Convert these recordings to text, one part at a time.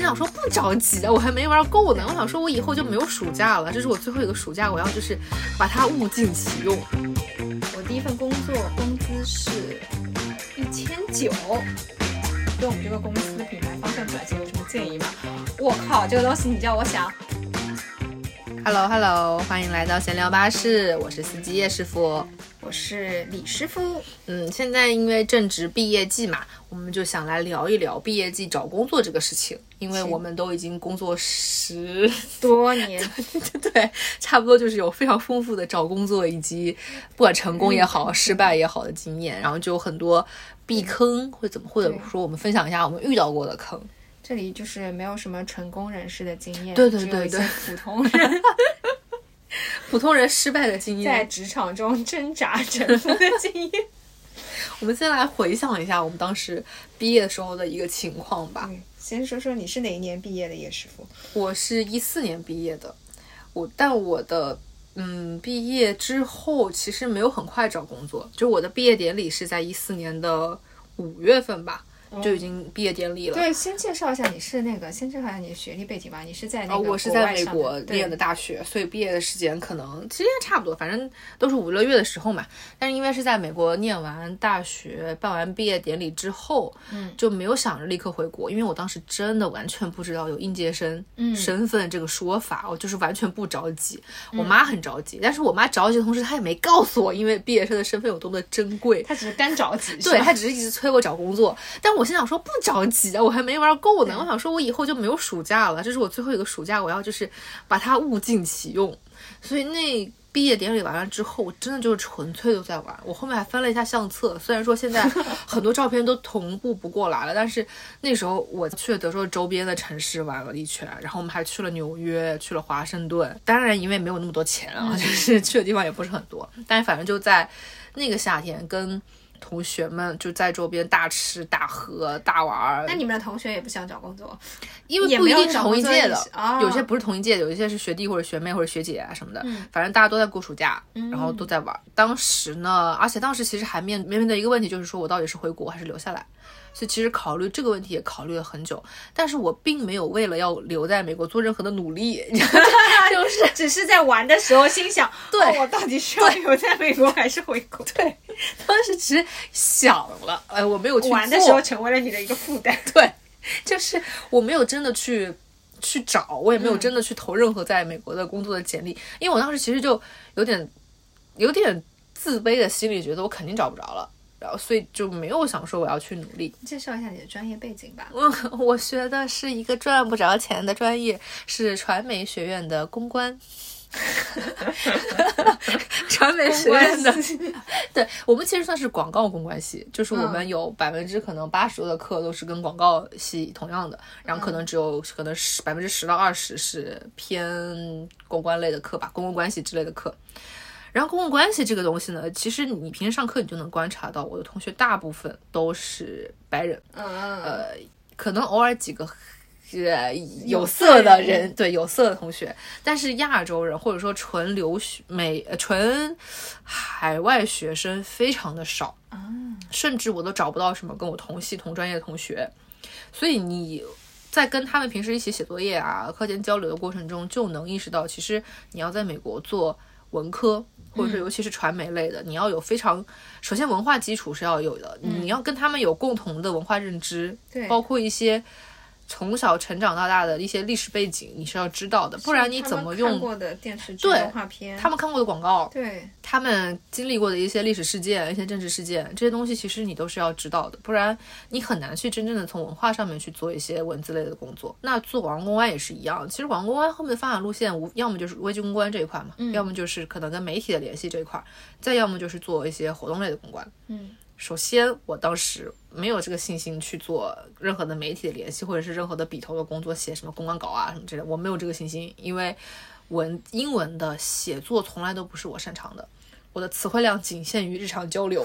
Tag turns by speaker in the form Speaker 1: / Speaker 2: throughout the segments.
Speaker 1: 心想说不着急的，我还没玩够呢。我想说，我以后就没有暑假了，这是我最后一个暑假，我要就是把它物尽其用。
Speaker 2: 我第一份工作工资是一千九，对我们这个公司品牌方向转型有什么建议吗？我靠，这个东西你叫我想。
Speaker 1: Hello Hello，欢迎来到闲聊巴士，我是司机叶师傅。
Speaker 2: 我是李师傅，
Speaker 1: 嗯，现在因为正值毕业季嘛，我们就想来聊一聊毕业季找工作这个事情，因为我们都已经工作十
Speaker 2: 多年，
Speaker 1: 对，差不多就是有非常丰富的找工作以及不管成功也好、失败也好的经验，然后就有很多避坑或者怎么，或者说我们分享一下我们遇到过的坑。
Speaker 2: 这里就是没有什么成功人士的经验，
Speaker 1: 对对对对
Speaker 2: 普通人
Speaker 1: 普通人失败的经验在，
Speaker 2: 职场中挣扎沉浮的经验。
Speaker 1: 我们先来回想一下我们当时毕业的时候的一个情况吧。
Speaker 2: 嗯先说说你是哪一年毕业的，叶师傅？
Speaker 1: 我是一四年毕业的，我但我的嗯毕业之后其实没有很快找工作，就我的毕业典礼是在一四年的五月份吧，就已经毕业典礼了。
Speaker 2: 对，先介绍一下你是那个，先介绍一下你的学历背景吧。你是在那
Speaker 1: 哦，我是在美国念的大学，所以毕业的时间可能其实也差不多，反正都是五六月的时候嘛。但是因为是在美国念完大学、办完毕业典礼之后，嗯，就没有想着立刻回国，因为我当时真的完全不知道有应届生身份这个说法，我就是完全不着急。我妈很着急，但是我妈着急的同时，她也没告诉我，因为毕业生的身份有多么的珍贵。
Speaker 2: 她只是干着急，
Speaker 1: 对她只是一直催我找工作，但我心想说不着急啊，我还没玩够呢。我想说，我以后就没有暑假了，这是我最后一个暑假，我要就是把它物尽其用。所以那毕业典礼完了之后，我真的就是纯粹都在玩。我后面还翻了一下相册，虽然说现在 很多照片都同步不过来了，但是那时候我去了德州周边的城市玩了一圈，然后我们还去了纽约，去了华盛顿。当然，因为没有那么多钱啊，就是去的地方也不是很多，但是反正就在那个夏天跟。同学们就在周边大吃大喝大玩儿，
Speaker 2: 那你们的同学也不想找工作，
Speaker 1: 因为不一定是同一届的有些不是同一届的，有一些是学弟或者学妹或者学姐啊什么的，反正大家都在过暑假，然后都在玩。当时呢，而且当时其实还面面临的一个问题，就是说我到底是回国还是留下来。所以其实考虑这个问题也考虑了很久，但是我并没有为了要留在美国做任何的努力，就是
Speaker 2: 只是在玩的时候心想，
Speaker 1: 对
Speaker 2: 哦我到底是要留在美国还是回国？
Speaker 1: 对，当时只是想了，哎，我没有去
Speaker 2: 玩的时候成为了你的一个负担。
Speaker 1: 对，就是我没有真的去去找，我也没有真的去投任何在美国的工作的简历，因为我当时其实就有点有点自卑的心理，觉得我肯定找不着了。然后，所以就没有想说我要去努力。
Speaker 2: 介绍一下你的专业背景吧。
Speaker 1: 我，我学的是一个赚不着钱的专业，是传媒学院的公关。传媒学院的，对我们其实算是广告公关系，就是我们有百分之可能八十多的课都是跟广告系同样的，然后可能只有可能十百分之十到二十是偏公关类的课吧，公共关系之类的课。然后公共关系这个东西呢，其实你平时上课你就能观察到，我的同学大部分都是白人，
Speaker 2: 嗯，
Speaker 1: 呃，可能偶尔几个。呃，有色的人，对有色的同学，但是亚洲人或者说纯留学美呃纯海外学生非常的少，甚至我都找不到什么跟我同系同专业的同学，所以你在跟他们平时一起写作业啊、课间交流的过程中，就能意识到，其实你要在美国做文科，或者是尤其是传媒类的，你要有非常首先文化基础是要有的，你要跟他们有共同的文化认知，
Speaker 2: 对
Speaker 1: 包括一些。从小成长到大的一些历史背景，你是要知道的，不然你怎么用
Speaker 2: 过的电视剧、动画片？
Speaker 1: 他们看过的广告，
Speaker 2: 对
Speaker 1: 他们经历过的一些历史事件、一些政治事件，这些东西其实你都是要知道的，不然你很难去真正的从文化上面去做一些文字类的工作。那做广告公关也是一样，其实广告公关后面的发展路线，无要么就是危机公关这一块嘛，要么就是可能跟媒体的联系这一块，再要么就是做一些活动类的公关。
Speaker 2: 嗯，
Speaker 1: 首先我当时没有这个信心去做任何的媒体的联系，或者是任何的笔头的工作，写什么公关稿啊什么之类，我没有这个信心，因为文英文的写作从来都不是我擅长的。我的词汇量仅限于日常交流，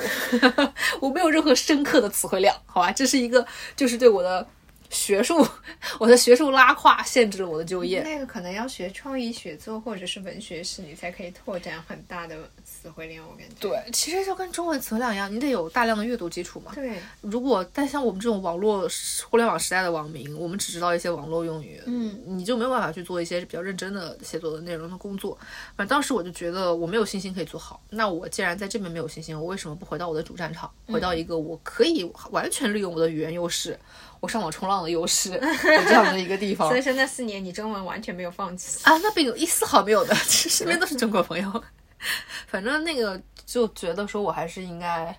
Speaker 1: 我没有任何深刻的词汇量，好吧，这是一个就是对我的学术，我的学术拉胯限制了我的就业。
Speaker 2: 那个可能要学创意写作或者是文学史，你才可以拓展很大的词汇量。我感觉。
Speaker 1: 对，其实就跟中文词汇量一样，你得有大量的阅读基础嘛。
Speaker 2: 对，
Speaker 1: 如果但像我们这种网络互联网时代的网民，我们只知道一些网络用语，
Speaker 2: 嗯，
Speaker 1: 你就没有办法去做一些比较认真的写作的内容的工作。反正当时我就觉得我没有信心可以做好。那我既然在这边没有信心，我为什么不回到我的主战场，回到一个我可以完全利用我的语言优势，我上网冲浪的优势有这样的一个地方
Speaker 2: 所以说那四年你中文完全没有放弃。
Speaker 1: 啊？那并一丝毫没有的，身边都是中国朋友。反正那个就觉得说我还是应该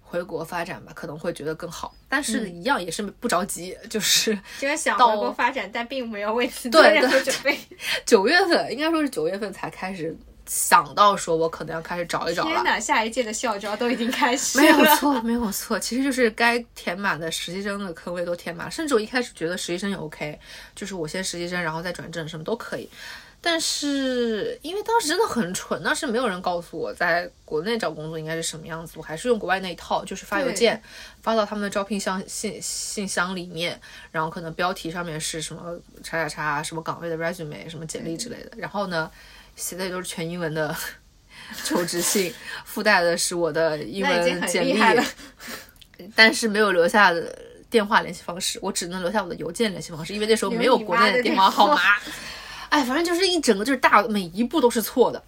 Speaker 1: 回国发展吧，可能会觉得更好。但是一样也是不着急，就是
Speaker 2: 就是想
Speaker 1: 到
Speaker 2: 回国发展，但并没有为此做任何
Speaker 1: 对
Speaker 2: 准备。
Speaker 1: 九月份，应该说是九月份才开始想到说我可能要开始找一找了。
Speaker 2: 天哪，下一届的校招都已经开始了。
Speaker 1: 没有错，没有错，其实就是该填满的实习生的坑位都填满，甚至我一开始觉得实习生也 OK，就是我先实习生，然后再转正，什么都可以。但是因为当时真的很蠢，当时没有人告诉我在国内找工作应该是什么样子，我还是用国外那一套，就是发邮件发到他们的招聘箱信信箱里面，然后可能标题上面是什么叉叉叉什么岗位的 resume 什么简历之类的，然后呢写的也都是全英文的 求职信，附带的是我的英文简历。但是没有留下的电话联系方式，我只能留下我的邮件联系方式，因为那时候没有国内的电话号码。哎，反正就是一整个就是大每一步都是错的，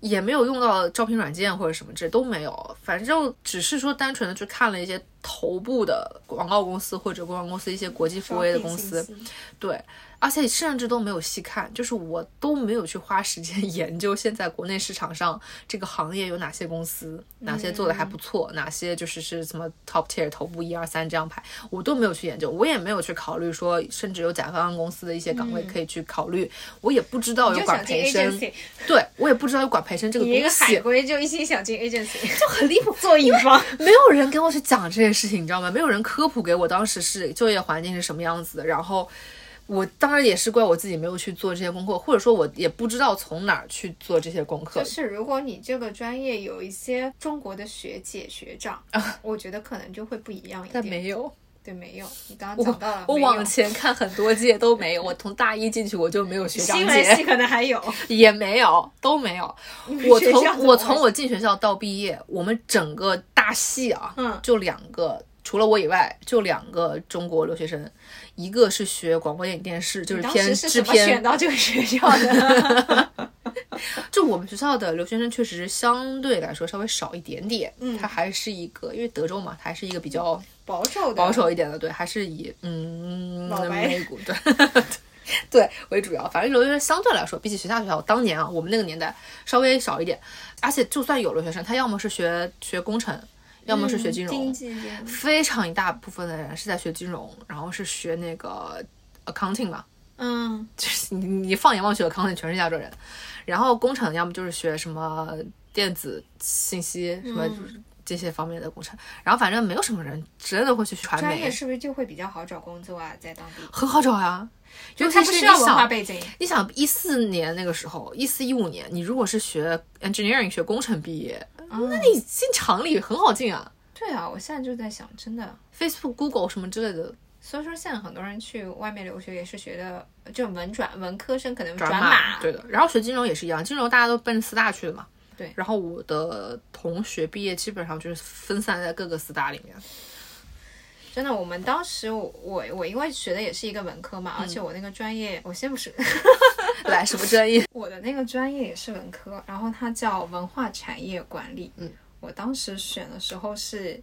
Speaker 1: 也没有用到招聘软件或者什么这都没有，反正就只是说单纯的去看了一些头部的广告公司或者公关公司一些国际富威的公司，对，而且甚至都没有细看，就是我都没有去花时间 研究现在国内市场上这个行业有哪些公司，哪些做的还不错，哪些就是是什么 top tier 头部一二三这样排，我都没有去研究，我也没有去考虑说，甚至有甲方公司的一些岗位可以去考虑，我也不知道有管培生，对我也不知道有管培生这个
Speaker 2: 你一个海，归就一心想进 agency，
Speaker 1: 就很离谱。
Speaker 2: 做乙方。
Speaker 1: 没有人跟我去讲这些事情，你知道吗？没有人科普给我当时是就业环境是什么样子的。然后我当然也是怪我自己没有去做这些功课，或者说我也不知道从哪儿去做这些功课
Speaker 2: 就。是如果你这个专业有一些中国的学姐学长，我觉得可能就会不一样一点但。
Speaker 1: 没有，
Speaker 2: 对，没有。你刚刚讲到了，
Speaker 1: 我往前看很多届都没有。我从大一进去我就没有学长
Speaker 2: 新闻系，可能还有。
Speaker 1: 也没有，都没有。我从我从我进学校到毕业，我们整个大系啊，
Speaker 2: 嗯
Speaker 1: 就两个。除了我以外，就两个中国留学生，一个是学广播电影电视，就是偏制片
Speaker 2: 选到这个学校的？
Speaker 1: 就我们学校的留学生确实相对来说稍微少一点点，
Speaker 2: 嗯
Speaker 1: 它还是一个因为德州嘛，它还是一个比较
Speaker 2: 保守的，
Speaker 1: 保守一点的，对，还是以嗯美股对对为主要。反正留学生相对来说，比起学校学校当年啊，我们那个年代稍微少一点，而且就算有留学生，他要么是学学工程，要么是学金融，
Speaker 2: 经济
Speaker 1: 非常一大部分的人是在学金融，然后是学那个 accounting 嘛，
Speaker 2: 嗯，
Speaker 1: 就是你你放眼望去，accounting 全是亚洲人，然后工程要么就是学什么电子信息什么这些方面的工程，然后反正没有什么人真的会去传媒，
Speaker 2: 专业是不是就会比较好找工作啊？在当地，
Speaker 1: 很好找呀。尤其
Speaker 2: 他不需要
Speaker 1: 是，
Speaker 2: 文化背景，
Speaker 1: 你想一四年那个时候，一四一五年，你如果是学 engineering 学工程毕业，那你进厂里很好进啊
Speaker 2: 对啊，我现在就在想，真的。
Speaker 1: ，Facebook、Google 什么之类的
Speaker 2: 所以说，现在很多人去外面留学也是学的，就文转文科生可能
Speaker 1: 转
Speaker 2: 码，
Speaker 1: 对的。然后学金融也是一样，金融大家都奔四大去的嘛。
Speaker 2: 对
Speaker 1: 然后我的同学毕业基本上就是分散在各个四大里面。
Speaker 2: 真的，我们当时我我我因为学的也是一个文科
Speaker 1: 嗯
Speaker 2: 嘛，而且我那个专业，我先不是
Speaker 1: 来，什么专业？
Speaker 2: 我的那个专业也是文科，然后它叫文化产业管理。
Speaker 1: 嗯，
Speaker 2: 我当时选的时候是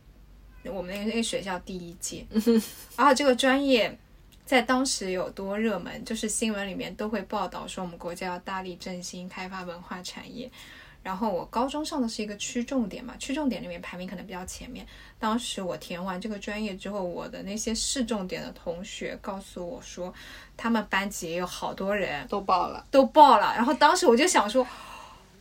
Speaker 2: 我们那个那个学校第一届，
Speaker 1: 嗯
Speaker 2: 然后这个专业在当时有多热门，就是新闻里面都会报道说我们国家要大力振兴开发文化产业。然后我高中上的是一个区重点嘛，区重点里面排名可能比较前面。当时我填完这个专业之后，我的那些市重点的同学告诉我说，他们班级也有好多人
Speaker 1: 都报了。
Speaker 2: 都报了。然后当时我就想说，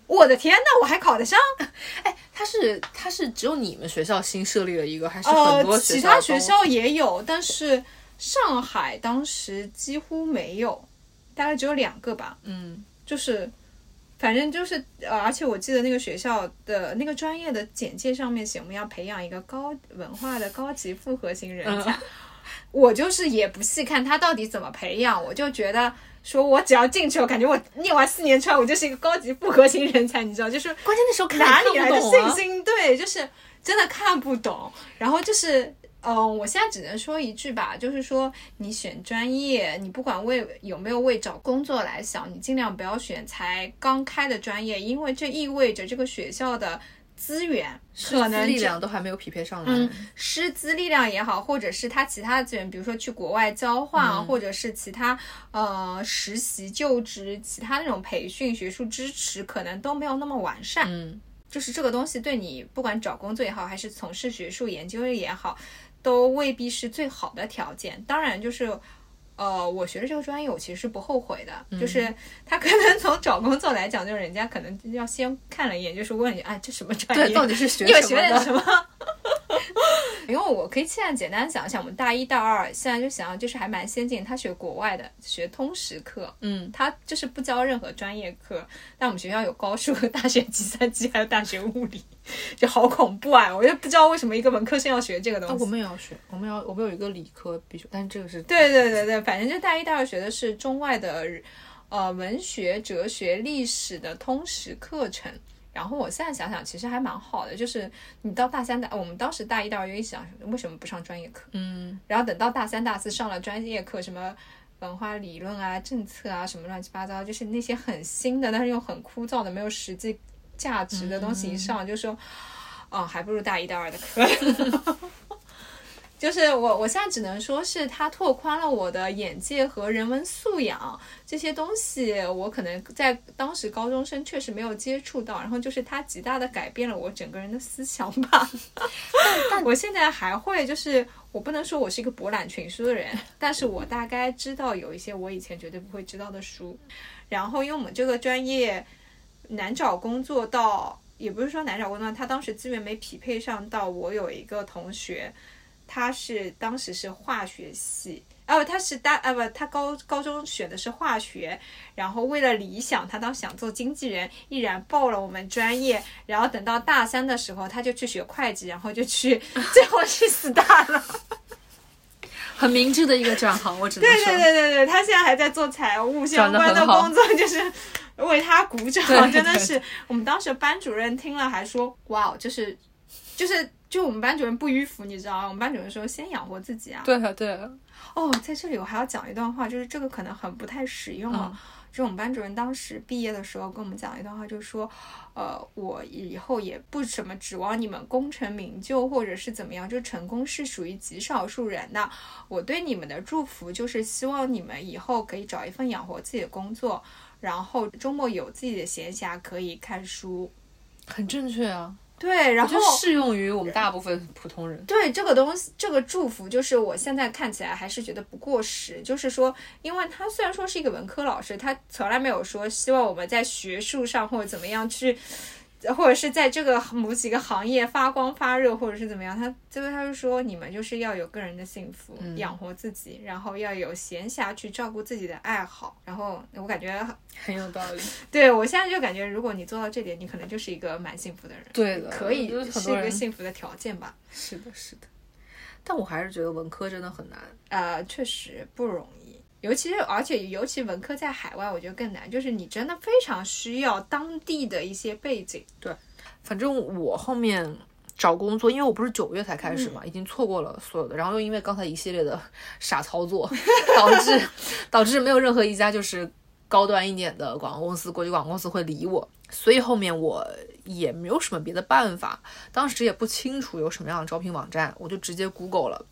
Speaker 2: 我的天呐，我还考得上？
Speaker 1: 哎它是它是只有你们学校新设立了一个，还是很多
Speaker 2: 呃，
Speaker 1: 学校
Speaker 2: 其他学校也有，但是上海当时几乎没有，大概只有两个吧。
Speaker 1: 嗯，
Speaker 2: 就是，反正就是，呃，而且我记得那个学校的那个专业的简介上面写我们要培养一个高文化的高级复合型人才。我就是也不细看他到底怎么培养，我就觉得说我只要进去，我感觉我念完四年出来，我就是一个高级复合型人才，你知道，就是
Speaker 1: 关键那时候看
Speaker 2: 哪里来的信心？对，就是真的看不懂。然后就是，嗯、我现在只能说一句吧，就是说你选专业，你不管为有没有为找工作来想，你尽量不要选才刚开的专业，因为这意味着这个学校的资源可能
Speaker 1: 力量都还没有匹配上来。
Speaker 2: 嗯，师资力量也好，或者是他其他的资源，比如说去国外交换或者是其他呃实习、就职、其他那种培训、学术支持，可能都没有那么完善。
Speaker 1: 嗯，
Speaker 2: 就是这个东西对你不管找工作也好，还是从事学术研究也好，都未必是最好的条件。当然，就是呃，我学的这个专业，我其实是不后悔的。就是他可能从找工作来讲，就是人家可能要先看了一眼，就是问你，哎，这什么专业？
Speaker 1: 对，到底是学什么的？
Speaker 2: 学点什么？因为我可以现在简单讲一下，我们大一、大二现在就想，就是还蛮先进。他学国外的，学通识课，
Speaker 1: 嗯，
Speaker 2: 他就是不教任何专业课。但我们学校有高数、大学计算机，还有大学物理，就好恐怖啊！我就不知道为什么一个文科生要学这个东
Speaker 1: 啊，
Speaker 2: 西。
Speaker 1: 我们也要学，我们要我们有一个理科必修，但是这个是
Speaker 2: 对对对对，反正就大一、大二学的是中外的呃文学、哲学、历史的通识课程。然后我现在想想，其实还蛮好的，就是你到大三大，我们当时大一、大二就一想，为什么不上专业课？
Speaker 1: 嗯，
Speaker 2: 然后等到大三、大四上了专业课，什么文化理论啊、政策啊，什么乱七八糟，就是那些很新的，但是又很枯燥的、没有实际价值的东西一上，就说，哦，还不如大一、大二的课。就是我，我现在只能说是它拓宽了我的眼界和人文素养这些东西，我可能在当时高中生确实没有接触到，然后就是它极大的改变了我整个人的思想吧。但我现在还会，就是我不能说我是一个博览群书的人，但是我大概知道有一些我以前绝对不会知道的书。然后因为我们这个专业难找工作到，也不是说难找工作，他当时资源没匹配上到。我有一个同学，他是当时是化学系。哦，他是大呃不，他高高中选的是化学，然后为了理想，他当时想做经纪人，毅然报了我们专业，然后等到大三的时候，他就去学会计，然后就去，最后去四大了。
Speaker 1: 很明智的一个转行，我只能
Speaker 2: 对
Speaker 1: 说，
Speaker 2: 对对对对，他现在还在做财务相关的工作，就是为他鼓掌，
Speaker 1: 对
Speaker 2: 真的是。我们当时班主任听了还说，哇，就是就是就我们班主任不迂腐，你知道吗？我们班主任说先养活自己啊。
Speaker 1: 对啊对啊，
Speaker 2: 哦，在这里我还要讲一段话，就是这个可能很不太实用啊。就我们班主任当时毕业的时候跟我们讲一段话，就是说，呃，我以后也不什么指望你们功成名就，或者是怎么样，就成功是属于极少数人的。我对你们的祝福就是希望你们以后可以找一份养活自己的工作，然后周末有自己的闲暇可以看书。
Speaker 1: 很正确啊，
Speaker 2: 对，然后
Speaker 1: 适用于我们大部分普通人。
Speaker 2: 对这个东西，这个祝福，就是我现在看起来还是觉得不过时。就是说，因为他虽然说是一个文科老师，他从来没有说希望我们在学术上或者怎么样去，或者是在这个某几个行业发光发热，或者是怎么样。他最后他就说，你们就是要有个人的幸福，养活自己，然后要有闲暇去照顾自己的爱好。然后我感觉，
Speaker 1: 很有道理。
Speaker 2: 对我现在就感觉，如果你做到这点，你可能就是一个蛮幸福的人。
Speaker 1: 对的，
Speaker 2: 可以
Speaker 1: 是
Speaker 2: 一个幸福的条件吧。
Speaker 1: 是的，是的。但我还是觉得文科真的很难。
Speaker 2: 呃，确实不容易，尤其是而且尤其文科在海外，我觉得更难，就是你真的非常需要当地的一些背景。
Speaker 1: 对反正我后面找工作，因为我不是九月才开始嘛，已经错过了所有的，然后又因为刚才一系列的傻操作，导致导致没有任何一家就是高端一点的广告公司、国际广告公司会理我，所以后面我也没有什么别的办法，当时也不清楚有什么样的招聘网站，我就直接 Google 了。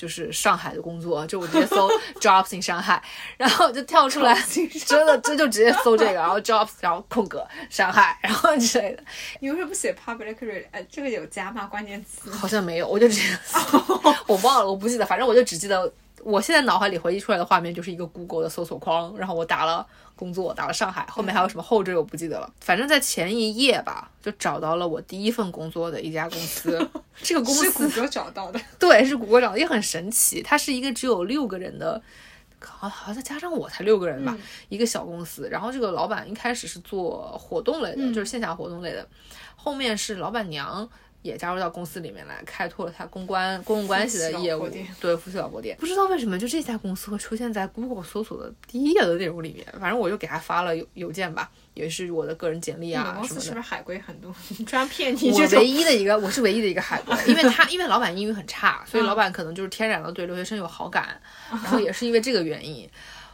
Speaker 1: 就是上海的工作，就我直接搜 jobs in 上海，然后就跳出来，真的这就直接搜这个，然后 jobs，然后空格上海，然后之类的，
Speaker 2: 你为什么不写 public rel？呃，这个有加吗？关键词？
Speaker 1: 好像没有，我就直接，我忘了，我不记得，反正我就只记得，我现在脑海里回忆出来的画面就是一个 Google 的搜索框，然后我打了工作，打了上海，后面还有什么后缀我不记得了，反正在前一页吧，就找到了我第一份工作的一家公司，这个公司
Speaker 2: 是谷
Speaker 1: 司
Speaker 2: 歌找到的。
Speaker 1: 对是谷歌找的，也很神奇，它是一个只有六个人的。好，好像再加上我才六个人吧，一个小公司。然后这个老板一开始是做活动类的，就是线下活动类的，后面是老板娘也加入到公司里面来，开拓了他公关公共关系的业务。对，夫妻老婆店，不知道为什么就这家公司会出现在 Google 搜索的第一页的内容里面。反正我就给他发了邮邮件吧，也是我的个人简历啊什么的
Speaker 2: 公司是不。是海归很多？专骗你
Speaker 1: 我
Speaker 2: 这种
Speaker 1: 唯一的一个，我是唯一的一个海归，因为他因为老板英语很差，所以老板可能就是天然的对留学生有好感，然后也是因为这个原因。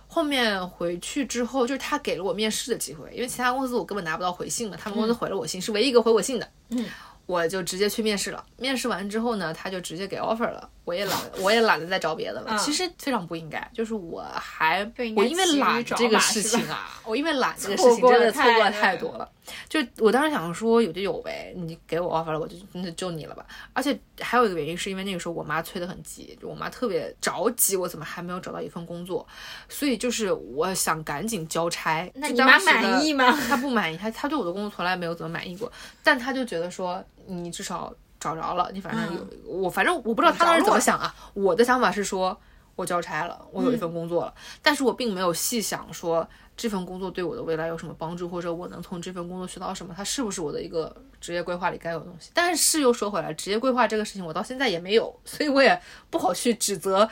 Speaker 1: 后面回去之后，就是他给了我面试的机会，因为其他公司我根本拿不到回信嘛，他们公司回了我信，是唯一一个回我信的。
Speaker 2: 嗯，
Speaker 1: 我就直接去面试了。面试完之后呢，他就直接给 offer 了，我也懒，我也懒得再找别的了。
Speaker 2: 嗯
Speaker 1: 其实非常不应该，就是我还
Speaker 2: 不应该
Speaker 1: 我因为懒
Speaker 2: 找
Speaker 1: 这个事情啊，我因为懒这个事情真的错过了太
Speaker 2: 多
Speaker 1: 多了。就我当时想说有就有呗，你给我 offer 了，我就那就你了吧。而且还有一个原因是因为那个时候我妈催得很急，就我妈特别着急，我怎么还没有找到一份工作，所以就是我想赶紧交差。
Speaker 2: 那你妈满意吗？
Speaker 1: 她不满意，她她对我的工作从来没有怎么满意过，但她就觉得说你至少找着了，你反正有、我反正我不知道他当时怎么想啊。我的想法是说我交差了，我有一份工作了，但是我并没有细想说这份工作对我的未来有什么帮助，或者我能从这份工作学到什么，它是不是我的一个职业规划里该有的东西。但是又说回来，职业规划这个事情我到现在也没有，所以我也不好去指责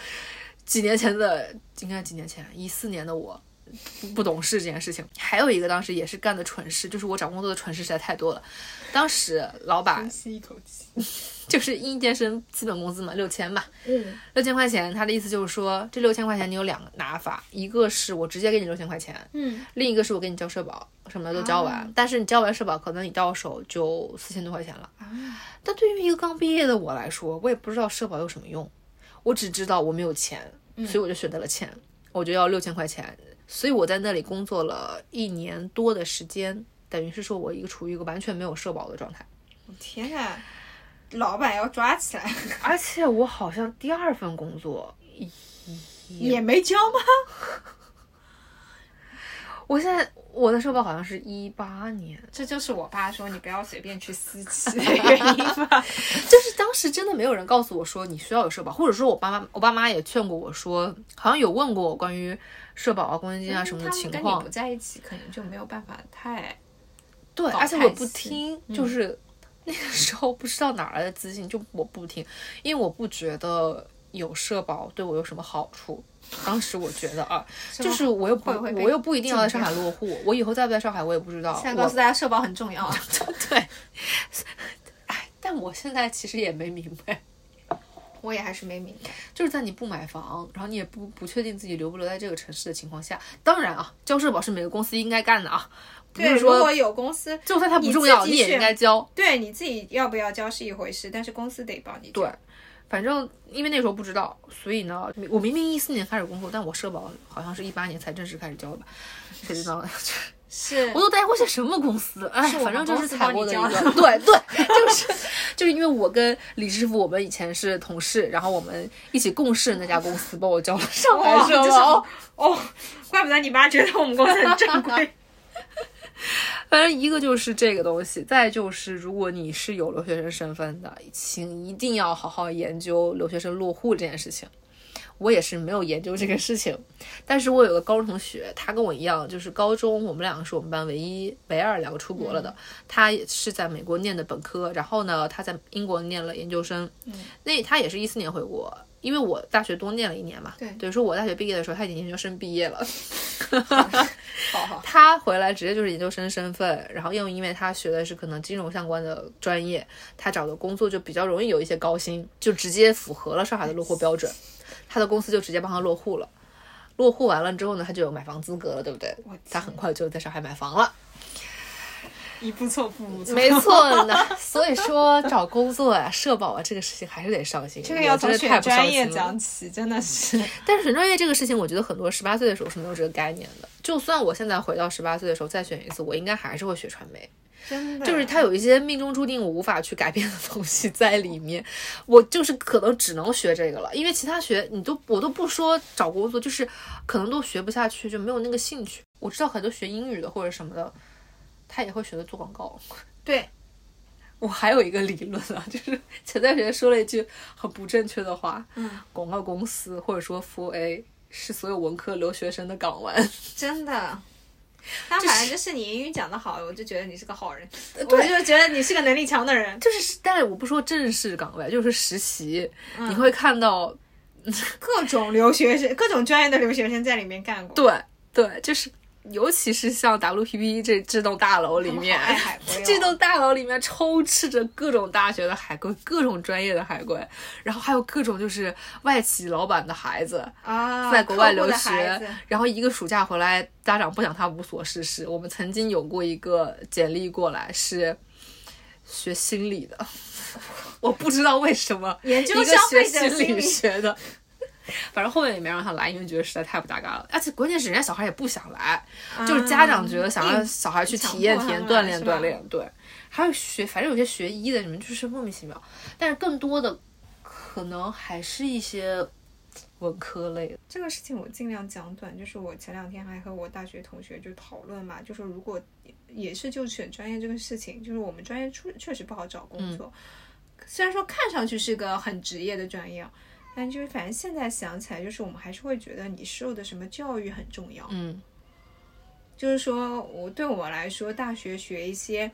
Speaker 1: 几年前的，应该几年前一四年的我。不不懂事这件事情，还有一个当时也是干的蠢事，就是我找工作的蠢事实在太多了。当时老板
Speaker 2: 吸一口气。
Speaker 1: 就是应届生基本工资嘛，六千嘛，
Speaker 2: 嗯，
Speaker 1: 六千块钱，他的意思就是说，这六千块钱你有两个拿法，一个是我直接给你六千块钱，
Speaker 2: 嗯，
Speaker 1: 另一个是我给你交社保，什么都交完，但是你交完社保，可能你到手就四千多块钱了。但对于一个刚毕业的我来说，我也不知道社保有什么用，我只知道我没有钱，所以我就选择了钱，我就要六千块钱，所以我在那里工作了一年多的时间，等于是说我一个处于一个完全没有社保的状态。
Speaker 2: 天呐，老板要抓起来，
Speaker 1: 而且我好像第二份工作，
Speaker 2: 也没交吗？
Speaker 1: 我现在我的社保好像是一八年，
Speaker 2: 这就是我爸说你不要随便去私企 的原因吧。
Speaker 1: 就是当时真的没有人告诉我说你需要有社保，或者说我爸妈我爸妈也劝过我说，好像有问过我关于社保啊、公积金啊什么的情况
Speaker 2: 你不，在一起，可能就没有办法太
Speaker 1: 对，而且我不听，就是 那个时候不知道哪来的自信，就我不听，因为我不觉得有社保对我有什么好处。当时我觉得啊，就是我又不我又不一定要在上海落户，我以后在不在上海我也不知道。
Speaker 2: 现在
Speaker 1: 我
Speaker 2: 告诉大家社保很重要啊。
Speaker 1: 对，哎，但我现在其实也没明白，
Speaker 2: 我也还是没明白。
Speaker 1: 就是在你不买房，然后你也不不确定自己留不留在这个城市的情况下，当然啊，交社保是每个公司应该干的啊，不
Speaker 2: 对，
Speaker 1: 是说
Speaker 2: 如果有公司，
Speaker 1: 就算它不
Speaker 2: 你
Speaker 1: 重要，你也应该交。
Speaker 2: 对你自己要不要交是一回事，但是公司得帮你交。
Speaker 1: 对，反正因为那时候不知道，所以呢，我明明一四年开始工作，但我社保好像是一八年才正式开始交的吧，谁知道呢？
Speaker 2: 是
Speaker 1: 我都待过些什么公司？哎，反正就是踩过的一个，对对，就是就是因为我跟李师傅，我们以前是同事，然后我们一起共事那家公司帮我交了上海社
Speaker 2: 哦这是
Speaker 1: 保。
Speaker 2: 哦，怪不得你妈觉得我们公司很正规。
Speaker 1: 反正一个就是这个东西，再就是如果你是有留学生身份的，请一定要好好研究留学生落户这件事情。我也是没有研究这个事情，但是我有个高中同学，他跟我一样，就是高中我们两个是我们班唯一、唯二两个出国了的。他也是在美国念的本科，然后呢，他在英国念了研究生。那他也是一四年回国，因为我大学多念了一年嘛。
Speaker 2: 对
Speaker 1: 等于说我大学毕业的时候，他已经研究生毕业了。他回来直接就是研究生身份，然后又因为他学的是可能金融相关的专业，他找的工作就比较容易有一些高薪，就直接符合了上海的落户标准，他的公司就直接帮他落户了。落户完了之后呢，他就有买房资格了，对不对？他很快就在上海买房了。
Speaker 2: 一步错步步错。
Speaker 1: 没错 呢，所以说找工作啊、社保啊这个事情还是得上心。
Speaker 2: 这个要从选专业
Speaker 1: 了
Speaker 2: 讲起，真的是。
Speaker 1: 但是选专业这个事情，我觉得很多十八岁的时候是没有这个概念的。就算我现在回到十八岁的时候再选一次，我应该还是会学传媒。
Speaker 2: 真的
Speaker 1: 就是它有一些命中注定我无法去改变的东西在里面，我就是可能只能学这个了，因为其他学你都我都不说找工作，就是可能都学不下去，就没有那个兴趣。我知道很多学英语的或者什么的，他也会学的做广告。
Speaker 2: 对，
Speaker 1: 我还有一个理论啊，就是前段时间说了一句很不正确的话，
Speaker 2: 嗯，
Speaker 1: 广告公司或者说 f A 是所有文科留学生的港湾。
Speaker 2: 真的。他反正就是你英语讲得好，我就觉得你是个好人，我就觉得你是个能力强的人。
Speaker 1: 就是，但是我不说正式岗位，就是实习，你会看到，
Speaker 2: 各种留学生、各种专业的留学生在里面干过。
Speaker 1: 对对，就是。尤其是像 WPP 这这栋大楼里面，这栋大楼里面充斥着各种大学的海归，各种专业的海归，然后还有各种就是外企老板的孩子，
Speaker 2: 啊，
Speaker 1: 在国外留学，然后一个暑假回来，家长不想他无所事事。我们曾经有过一个简历过来是学心理的，我不知道为什么
Speaker 2: 研究
Speaker 1: 一个
Speaker 2: 消费
Speaker 1: 学
Speaker 2: 心理
Speaker 1: 学的。反正后面也没让他来，因为觉得实在太不搭嘎了，而且关键是人家小孩也不想来，就是家长觉得想让小孩去体验体验、锻炼锻炼，对。还有学，反正有些学医的，你们就是莫名其妙，但是更多的可能还是一些文科类的。
Speaker 2: 这个事情我尽量讲短，就是我前两天还和我大学同学就讨论嘛，就是如果也是就选专业这个事情，就是我们专业确确实不好找工作，虽然说看上去是个很职业的专业啊，但就是反正现在想起来，就是我们还是会觉得你受的什么教育很重要。
Speaker 1: 嗯
Speaker 2: 就是说我对我来说，大学学一些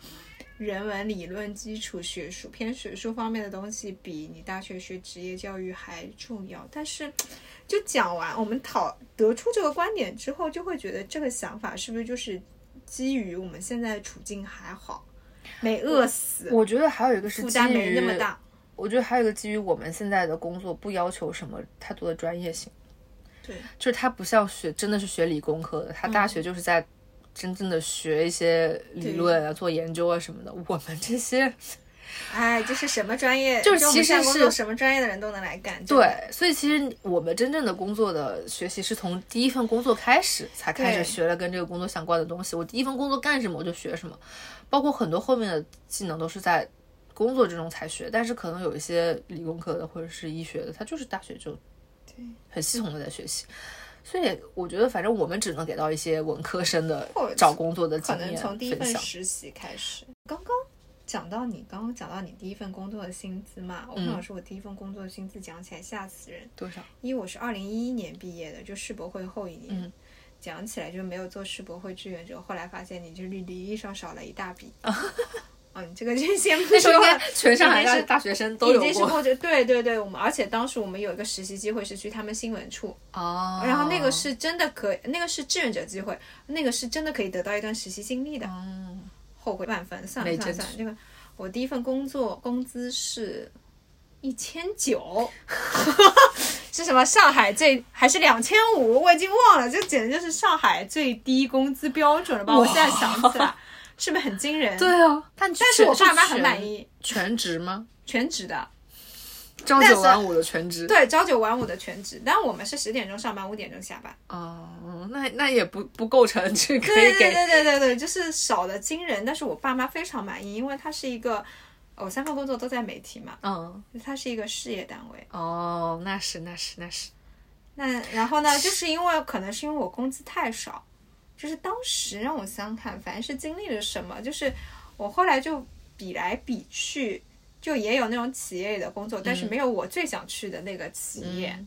Speaker 2: 人文理论基础、学术偏学术方面的东西，比你大学学职业教育还重要。但是，就讲完我们讨得出这个观点之后，就会觉得这个想法是不是就是基于我们现在的处境还好，没饿死，
Speaker 1: 我觉得还有一个是
Speaker 2: 负担没那么大。
Speaker 1: 我觉得还有一个基于我们现在的工作不要求什么太多的专业性，
Speaker 2: 对，
Speaker 1: 就是他不像学真的是学理工科的，他大学就是在真正的学一些理论啊、做研究啊什么的。我们这些
Speaker 2: 哎，就是什么专业，
Speaker 1: 就是其实是
Speaker 2: 什么专业的人都能来干。
Speaker 1: 对，所以其实我们真正的工作的学习是从第一份工作开始才开始学了跟这个工作相关的东西。我第一份工作干什么我就学什么，包括很多后面的技能都是在工作之中才学。但是可能有一些理工科的或者是医学的，他就是大学就很系统的在学习。所以我觉得，反正我们只能给到一些文科生的找工作的经
Speaker 2: 可能
Speaker 1: 验
Speaker 2: 从第一份。实习开始。刚刚讲到你刚刚讲到你第一份工作的薪资嘛，我
Speaker 1: 嗯
Speaker 2: 跟老师我第一份工作的薪资讲起来吓死人，
Speaker 1: 多少？
Speaker 2: 因为我是二零一一年毕业的，就世博会后一年。
Speaker 1: 嗯
Speaker 2: 讲起来就没有做世博会志愿者，后来发现你就是履历上少了一大笔。嗯，这个就先不说了
Speaker 1: 那时候应该。全上海大大学生都有过
Speaker 2: 已经是过着，对对对，我们而且当时我们有一个实习机会是去他们新闻处，
Speaker 1: 哦
Speaker 2: 然后那个是真的可，那个是志愿者机会，那个是真的可以得到一段实习经历的，后悔万分。算了算了算了，这个我第一份工作工资是一千九，是什么？上海最还是两千五？我已经忘了，这简直就是上海最低工资标准了吧？我现在想起来，是不是很惊人？
Speaker 1: 对啊，但
Speaker 2: 但是我爸妈很满，意，
Speaker 1: 全职吗？
Speaker 2: 全职的。
Speaker 1: 朝九晚五的全职。
Speaker 2: 对，朝九晚五的全职，但我们是十点钟上班，五点钟下班。
Speaker 1: 哦，那那也不不构成这可以给
Speaker 2: 对对对对对对，就是少的惊人，但是我爸妈非常满意，因为他是一个，我三份工作都在媒体嘛，
Speaker 1: 嗯
Speaker 2: 它是一个事业单位。
Speaker 1: 哦，那是那是那是
Speaker 2: 那然后呢，就是因为可能是因为我工资太少，就是当时让我想想看，反正是经历了什么，就是我后来就比来比去，就也有那种企业里的工作，但是没有我最想去的那个企业。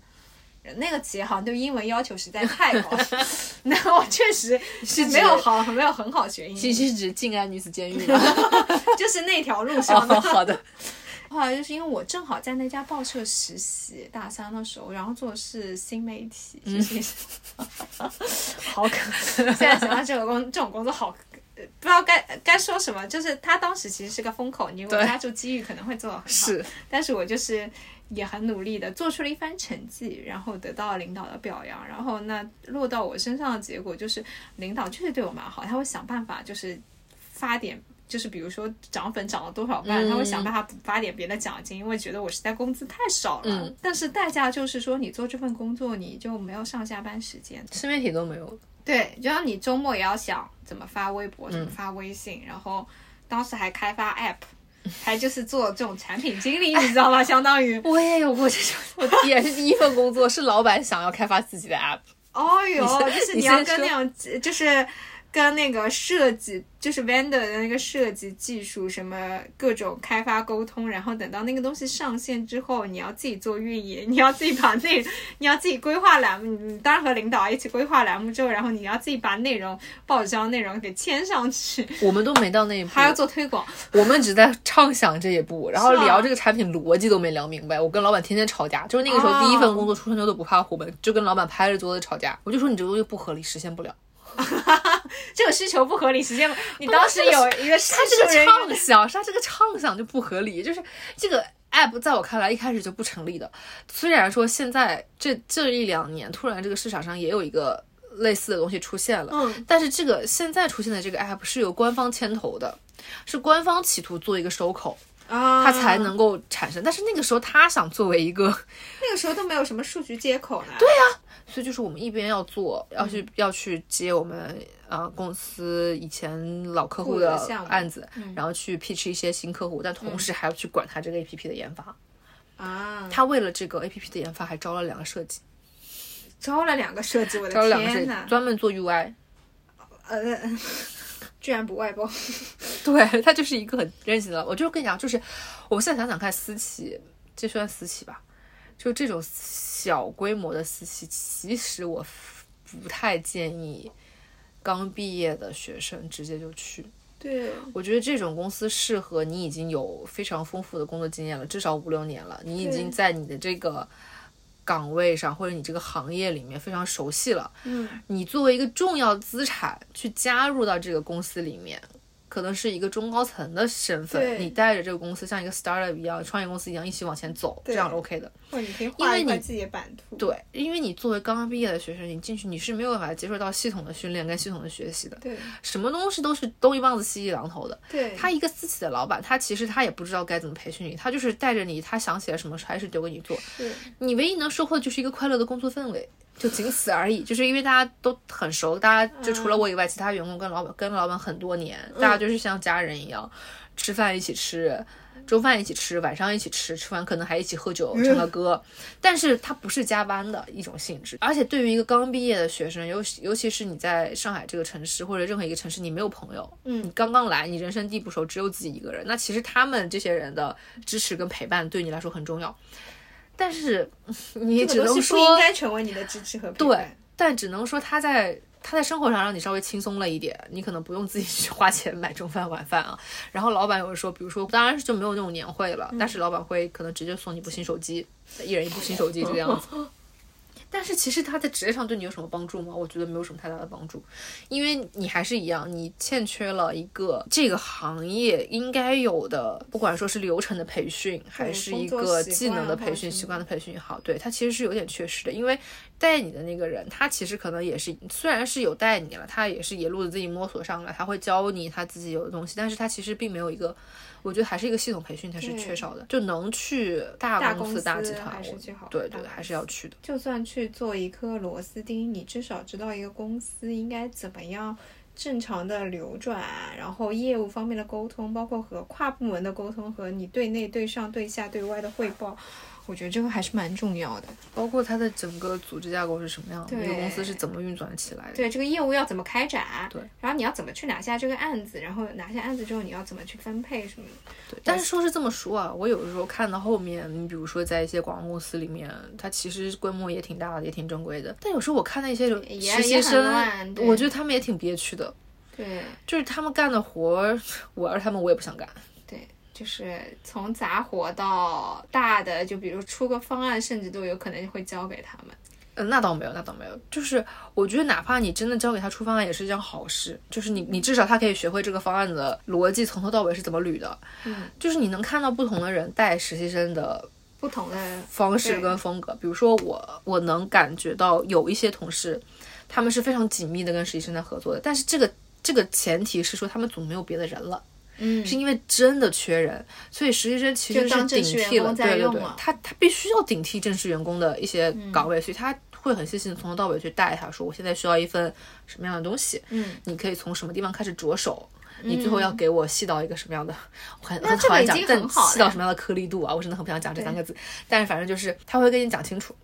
Speaker 2: 那个企业好像对英文要求实在太高了，那我确实是没有好没有很好学英语，
Speaker 1: 其实是指静安女子监狱？
Speaker 2: 就是那条路上的
Speaker 1: 哦，。好的，
Speaker 2: 后来就是因为我正好在那家报社实习，大三的时候，然后做的是新媒体，就是、好可。现在想到这个工 这种工作好，呃不知道该该说什么。就是他当时其实是个风口，你如果抓住机遇，可能会做得很好。
Speaker 1: 是，
Speaker 2: 但是我就是也很努力的做出了一番成绩，然后得到了领导的表扬，然后那落到我身上的结果就是领导确实对我蛮好，他会想办法就是发点。就是比如说涨粉涨了多少万，
Speaker 1: 嗯
Speaker 2: 他会想办法补发点别的奖金，因为觉得我实在工资太少了。
Speaker 1: 嗯
Speaker 2: 但是代价就是说，你做这份工作你就没有上下班时间。
Speaker 1: 自媒体都没有。
Speaker 2: 对，就像你周末也要想怎么发微博，怎
Speaker 1: 嗯
Speaker 2: 么发微信，然后当时还开发 app，还就是做这种产品经理，你知道吗？相当于，
Speaker 1: 我也有过这种，我也是第一份工作，是老板想要开发自己的 app。
Speaker 2: 哦哟，就是
Speaker 1: 你
Speaker 2: 你要跟那种就是跟那个设计，就是 vendor 的那个设计技术，什么各种开发沟通，然后等到那个东西上线之后，你要自己做运营，你要自己把内，你要自己规划栏目，你当然和领导一起规划栏目之后，然后你要自己把内容报销内容给签上去，
Speaker 1: 我们都没到那一步，
Speaker 2: 还要做推广，
Speaker 1: 我们只在畅想这一步，然后聊这个产品逻辑都没聊明白。我跟老板天天吵架，就是那个时候第一份工作出生牛都不怕虎门，就跟老板拍着桌子吵架。我就说你这个东西不合理，实现不了。
Speaker 2: 这个需求不合理，实现不。你当时有一个技
Speaker 1: 他这个畅想，是他这个畅想就不合理，就是这个 app 在我看来一开始就不成立的。虽然说现在这这一两年突然这个市场上也有一个类似的东西出现了，
Speaker 2: 嗯，
Speaker 1: 但是这个现在出现的这个 app 是由官方牵头的，是官方企图做一个收口，
Speaker 2: 啊，
Speaker 1: 他才能够产生。但是那个时候他想作为一个，
Speaker 2: 那个时候都没有什么数据接口呢。对呀、
Speaker 1: 所以就是我们一边要做，要去要去接我们呃公司以前老客户的案子，然后去 pitch 一些新客户，但同时还要去管他这个 app 的研发。
Speaker 2: 啊，
Speaker 1: 他为了这个 app 的研发，还招了两个设计，
Speaker 2: 招了两个设计，我
Speaker 1: 招了
Speaker 2: 的天呐，
Speaker 1: 专门做 UI。
Speaker 2: 呃，居然不外包，
Speaker 1: 对他就是一个很任性的，我就跟你讲，就是我现在想想看，私企这算私企吧？就这种小规模的私企，其实我不太建议刚毕业的学生直接就去。
Speaker 2: 对，
Speaker 1: 我觉得这种公司适合你已经有非常丰富的工作经验了，至少五六年了，你已经在你的这个岗位上或者你这个行业里面非常熟悉了。
Speaker 2: 嗯，
Speaker 1: 你作为一个重要资产去加入到这个公司里面，可能是一个中高层的身份，你带着这个公司像一个 startup 一样，创业公司一样一起往前走，这样是 OK 的。
Speaker 2: 或者你可以
Speaker 1: 因为你
Speaker 2: 画一块自己的版图。
Speaker 1: 对，因为你作为刚刚毕业的学生，你进去你是没有办法接受到系统的训练跟系统的学习的，
Speaker 2: 对
Speaker 1: 什么东西都是东一棒子西一榔头的。
Speaker 2: 对，
Speaker 1: 他一个私企的老板，他其实他也不知道该怎么培训你，他就是带着你，他想起来什么差事丢给你做，
Speaker 2: 是
Speaker 1: 你唯一能收获的就是一个快乐的工作氛围，就仅此而已。就是因为大家都很熟，大家就除了我以外，其他员工跟老板跟老板很多年，大家就是像家人一样，吃饭一起吃。中饭一起吃，晚上一起吃，吃完可能还一起喝酒唱个歌，但是它不是加班的一种性质。而且对于一个刚毕业的学生，尤尤其是你在上海这个城市或者任何一个城市，你没有朋友，
Speaker 2: 嗯
Speaker 1: 你刚刚来，你人生地不熟，只有自己一个人，那其实他们这些人的支持跟陪伴对你来说很重要。但是 你只能说不
Speaker 2: 应该成为你的支持和陪
Speaker 1: 对。，但只能说他在他在生活上让你稍微轻松了一点，你可能不用自己去花钱买中饭晚饭啊。然后老板有的时候，比如说，当然是就没有那种年会了，但是老板会可能直接送你部新手机，一人一部新手机这个样子。但是其实他在职业上对你有什么帮助吗？我觉得没有什么太大的帮助，因为你还是一样，你欠缺了一个这个行业应该有的，不管说是流程的培训，还是一个技能的培训、习惯的培训也好，对他其实是有点缺失的。因为带你的那个人，他其实可能也是，虽然是有带你了，他也是一路自己摸索上来，他会教你他自己有的东西，但是他其实并没有一个。我觉得还是一个系统培训，它是缺少的，就能去大公司、
Speaker 2: 大
Speaker 1: 集团，我
Speaker 2: 还是最好
Speaker 1: 对对，还是要去的。
Speaker 2: 就算去做一颗螺丝钉，你至少知道一个公司应该怎么样正常的流转，然后业务方面的沟通，包括和跨部门的沟通，和你对内、对上、对下、对外的汇报，我觉得这个还是蛮重要的。
Speaker 1: 包括它的整个组织架构是什么样的，
Speaker 2: 对
Speaker 1: 一个公司是怎么运转起来的。
Speaker 2: 对这个业务要怎么开展，
Speaker 1: 对，
Speaker 2: 然后你要怎么去拿下这个案子，然后拿下案子之后你要怎么去分配什么的。
Speaker 1: 对，但是说是这么说啊，我有的时候看到后面，你比如说在一些广告公司里面，它其实规模也挺大的，也挺正规的。但有时候我看那些实习生我觉得他们也挺憋屈的，
Speaker 2: 对
Speaker 1: 就是他们干的活儿，我要是他们我也不想干。
Speaker 2: 对，就是从杂活到大的，就比如出个方案，甚至都有可能会交给他们。
Speaker 1: 嗯，那倒没有，那倒没有。就是我觉得，哪怕你真的交给他出方案，也是一件好事。就是你，你至少他可以学会这个方案的逻辑，从头到尾是怎么捋的。
Speaker 2: 嗯，
Speaker 1: 就是你能看到不同的人带实习生的
Speaker 2: 不同的
Speaker 1: 方式跟风格。比如说我，我能感觉到有一些同事，他们是非常紧密的跟实习生在合作的，但是这个这个前提是说他们组没有别的人了。
Speaker 2: 嗯
Speaker 1: 是因为真的缺人，所以实习生其实
Speaker 2: 就是
Speaker 1: 顶替了，对对对，他他必须要顶替正式员工的一些
Speaker 2: 嗯
Speaker 1: 岗位，所以他会很细心的从头到尾去带他，说我现在需要一份什么样的东西，
Speaker 2: 嗯，
Speaker 1: 你可以从什么地方开始着手。你最后要给我细到一个什么样的？我很很讨厌讲，但细到什么样的颗粒度啊？我真的很不想讲这三个字。但是反正就是他会跟你讲清楚，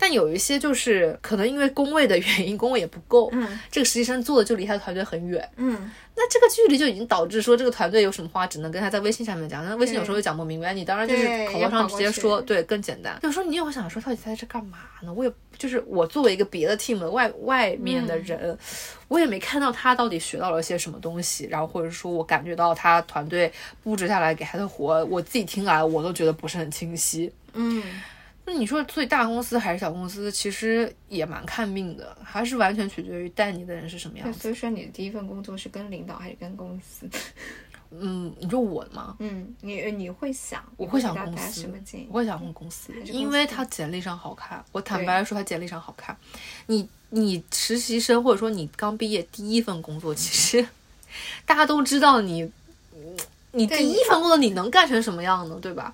Speaker 1: 但有一些就是可能因为工位的原因，工位也不够，
Speaker 2: 嗯
Speaker 1: 这个实习生做的就离他的团队很远，
Speaker 2: 嗯，
Speaker 1: 那这个距离就已经导致说这个团队有什么话只能跟他在微信上面讲，那微信有时候又讲不明白，你当然就是
Speaker 2: 对
Speaker 1: 口头上直接说，对，更简单。有时候你也会想说，到底在这干嘛呢？我也就是我作为一个别的 team 的外外面的人，我也没看到他到底学到了些什么东西，然后或者说我感觉到他团队布置下来给他的活，我自己听来我都觉得不是很清晰。
Speaker 2: 嗯，
Speaker 1: 那你说，所以大公司还是小公司，其实也蛮看命的，还是完全取决于带你的人是什么样
Speaker 2: 对，
Speaker 1: 子。
Speaker 2: 所以说你的第一份工作是跟领导还是跟公司？
Speaker 1: 嗯，你说我吗？
Speaker 2: 嗯，你你会想，
Speaker 1: 我会想公司？我会想问公司因为他简历上好看。我坦白说，他简历上好看。你你实习生或者说你刚毕业第一份工作，其实 大家都知道你，嗯你第一份工作你能干成什么样呢？对吧？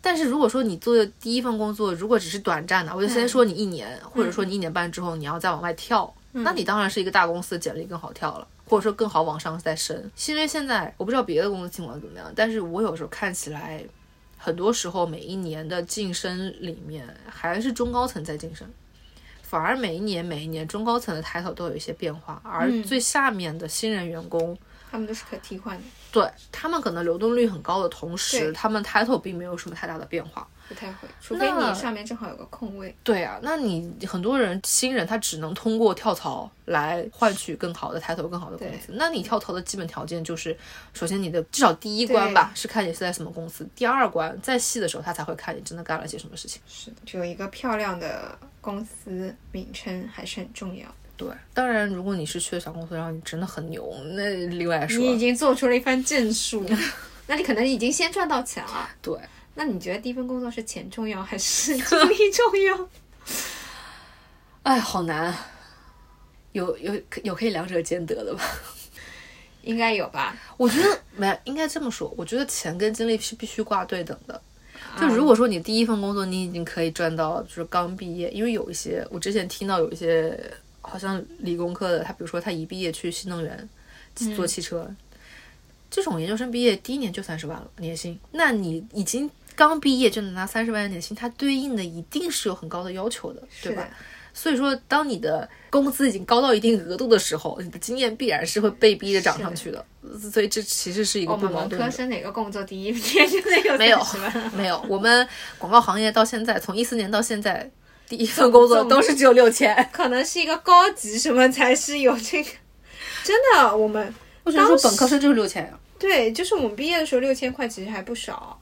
Speaker 1: 但是如果说你做的第一份工作如果只是短暂的，我就先说你一年，或者说你一年半之后你要再往外跳，那你当然是一个大公司的简历更好跳了。或者说更好往上再升，因为现在我不知道别的公司情况怎么样，但是我有时候看起来，很多时候每一年的晋升里面还是中高层在晋升，反而每一年每一年中高层的抬头都有一些变化，而最下面的新人员工，
Speaker 2: 他们都是可替换的，
Speaker 1: 对他们可能流动率很高的同时，他们抬头并没有什么太大的变化。
Speaker 2: 不太会，除非你上面正好有个空位。
Speaker 1: 对啊，那你很多人新人他只能通过跳槽来换取更好的抬头、更好的工资。那你跳槽的基本条件就是，首先你的至少第一关吧是看你是在什么公司，第二关再细的时候他才会看你真的干了些什么事情。
Speaker 2: 是的，就有一个漂亮的公司名称还是很重要。
Speaker 1: 对，当然如果你是去了小公司，然后你真的很牛，那另外说。
Speaker 2: 你已经做出了一番建树，那你可能已经先赚到钱了。
Speaker 1: 对，
Speaker 2: 那你觉得第一份工作是钱重要还是 经历重要？
Speaker 1: 哎，好难啊。有有有可以两者兼得的吧？
Speaker 2: 应该有吧？
Speaker 1: 我觉得没应该这么说，我觉得钱跟精力是必须挂对等的。就如果说你第一份工作你已经可以赚到，就是刚毕业，因为有一些我之前听到有一些好像理工科的，他比如说他一毕业去新能源做汽车，这种研究生毕业第一年就三十万了年薪，那你已经刚毕业就能拿三十万的年薪，它对应的一定是有很高的要求的，对吧？所以说，当你的工资已经高到一定额度的时候，你的经验必然是会被逼着涨上去的。所以这其实是一个不矛盾的。
Speaker 2: 科生哪个工作第一天就得有
Speaker 1: 没有
Speaker 2: 30万
Speaker 1: 没有，我们广告行业到现在，从一四年到现在，第一份工作都是只有六千。
Speaker 2: 可能是一个高级什么才是有这个。真的，我们
Speaker 1: 我觉得说本科生就是六千呀。
Speaker 2: 对，就是我们毕业的时候六千块其实还不少。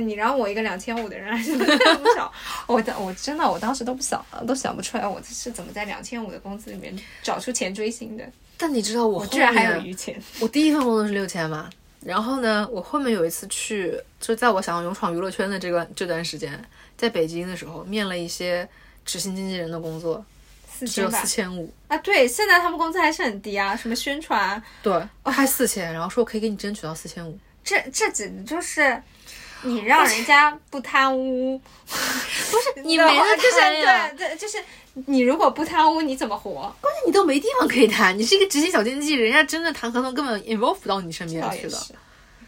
Speaker 2: 你让我一个两千五的人来说，那不少。我当我真的我当时都不想都想不出来，我是怎么在两千五的工资里面找出钱追星的。
Speaker 1: 但你知道我
Speaker 2: 我居然还有余钱。
Speaker 1: 我第一份工作是六千嘛，然后呢，我后面有一次去，就在我想要勇闯娱乐圈的这个这段时间，在北京的时候，面了一些执行经纪人的工作，
Speaker 2: 四千吧
Speaker 1: 只有四千五，
Speaker 2: 啊，对，现在他们工资还是很低啊，什么宣传，
Speaker 1: 对，还四千，然后说可以给你争取到四千五，
Speaker 2: 这这简直就是你让人家不贪污，不是
Speaker 1: 你没得
Speaker 2: 就是
Speaker 1: 贪呀
Speaker 2: 对对，就是你如果不贪污，你怎么活？
Speaker 1: 关键你都没地方可以谈，你是一个执行小经纪，人家真的谈合同根本 involve 不到你身边去的，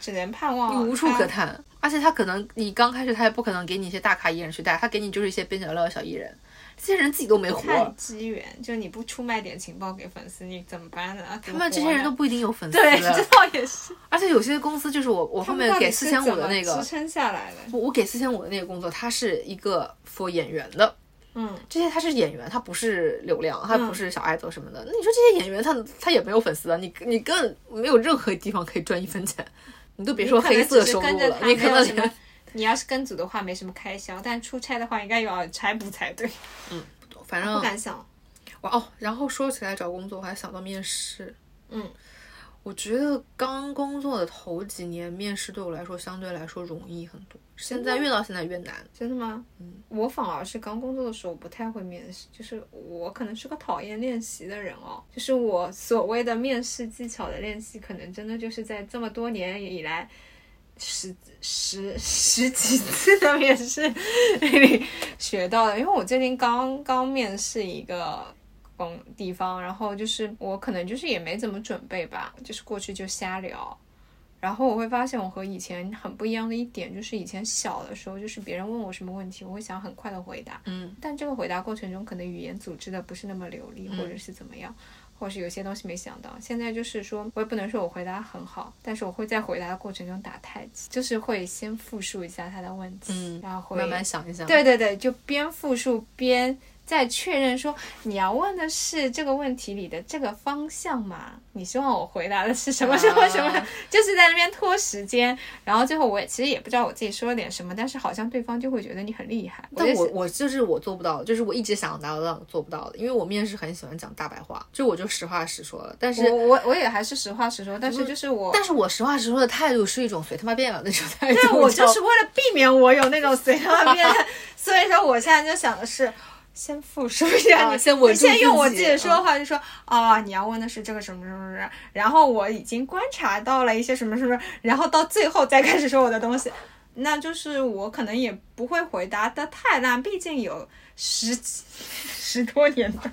Speaker 2: 只能盼望
Speaker 1: 你无处可
Speaker 2: 他
Speaker 1: 谈。而且他可能你刚开始他也不可能给你一些大咖艺人去带，他给你就是一些边角料的小艺人，这些人自己都没活，
Speaker 2: 看机缘，就你不出卖点情报给粉丝，你怎么办呢？
Speaker 1: 他们这些人都不一定有粉丝。
Speaker 2: 对，这倒也是。
Speaker 1: 而且有些公司就是我我后面给四千五的那个，
Speaker 2: 支撑下来的。
Speaker 1: 我我给四千五的那个工作，他是一个 for 演员的。
Speaker 2: 嗯，
Speaker 1: 这些他是演员，他不是流量，他不是小爱豆什么的。那你说这些演员，他他也没有粉丝啊，你你更没有任何地方可以赚一分钱，你都别说黑色收入了，你可能连
Speaker 2: 你要是跟组的话没什么开销，但出差的话应该有差补才对。
Speaker 1: 嗯反正
Speaker 2: 不敢想。
Speaker 1: 哇哦，然后说起来找工作，我还想到面试。
Speaker 2: 嗯，
Speaker 1: 我觉得刚工作的头几年，面试对我来说相对来说容易很多。现在越到现在越难。
Speaker 2: 真的吗？嗯，我反而是刚工作的时候不太会面试，就是我可能是个讨厌练习的人哦。就是我所谓的面试技巧的练习，可能真的就是在这么多年以来。十十十几次的面试里学到的，因为我最近刚刚面试一个工地方，然后就是我可能就是也没怎么准备吧，就是过去就瞎聊，然后我会发现我和以前很不一样的一点，就是以前小的时候，就是别人问我什么问题，我会想很快的回答，
Speaker 1: 嗯，
Speaker 2: 但这个回答过程中可能语言组织的不是那么流利，或者是怎么样。或者是有些东西没想到，现在就是说，我也不能说我回答很好，但是我会在回答的过程中打太极，就是会先复述一下他的问题，
Speaker 1: 嗯
Speaker 2: 然后会
Speaker 1: 慢慢想一想。
Speaker 2: 对对对，就边复述边再确认说你要问的是这个问题里的这个方向嘛？你希望我回答的是什么什么什么？
Speaker 1: 啊
Speaker 2: 就是在那边拖时间，然后最后我也其实也不知道我自己说了点什么，但是好像对方就会觉得你很厉害。
Speaker 1: 但我我就是我做不到，就是我一直想达到但我做不到的，因为我面试很喜欢讲大白话，就我就实话实说了。但是
Speaker 2: 我我我也还是实话实说，但是就是我。
Speaker 1: 但是我实话实说的态度是一种随他妈便了那种态度。
Speaker 2: 对，我就是为了避免我有那种随他妈变，所以说我现在就想的是。先复述一下你，
Speaker 1: 啊先我
Speaker 2: 你先用我
Speaker 1: 自己
Speaker 2: 的说的话就说啊，你要问的是这个什么什么什么，然后我已经观察到了一些什么什么，然后到最后再开始说我的东西，那就是我可能也不会回答的太烂，毕竟有十几十多年的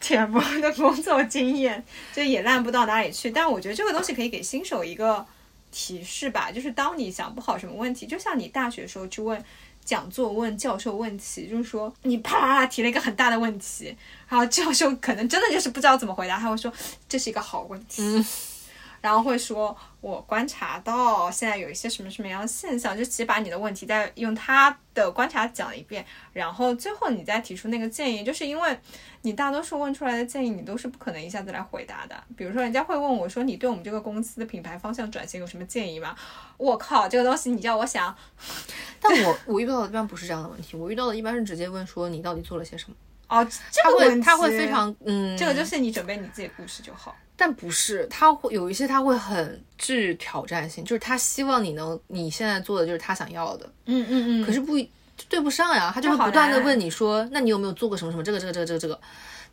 Speaker 2: 浅薄的工作经验，就也烂不到哪里去。但我觉得这个东西可以给新手一个提示吧，就是当你想不好什么问题，就像你大学时候去问。讲座问教授问题，就是说你啪啪啦提了一个很大的问题，然后教授可能真的就是不知道怎么回答，他会说这是一个好问题，
Speaker 1: 嗯。
Speaker 2: 然后会说我观察到现在有一些什么什么样的现象，就其实把你的问题再用他的观察讲一遍，然后最后你再提出那个建议，就是因为你大多数问出来的建议你都是不可能一下子来回答的，比如说人家会问我说你对我们这个公司的品牌方向转型有什么建议吗？我靠，这个东西你叫我想。
Speaker 1: 但我我遇到的一般不是这样的问题，我遇到的一般是直接问说你到底做了些什么。
Speaker 2: 哦，这
Speaker 1: 他
Speaker 2: 个问题
Speaker 1: 会他会非常嗯，
Speaker 2: 这个就是你准备你自己的故事就好。
Speaker 1: 但不是，他会有一些他会很具挑战性，就是他希望你能你现在做的就是他想要的，
Speaker 2: 嗯嗯嗯。
Speaker 1: 可是不对不上呀，他就会不断的问你说，那你有没有做过什么什么这个这个这个这个这个？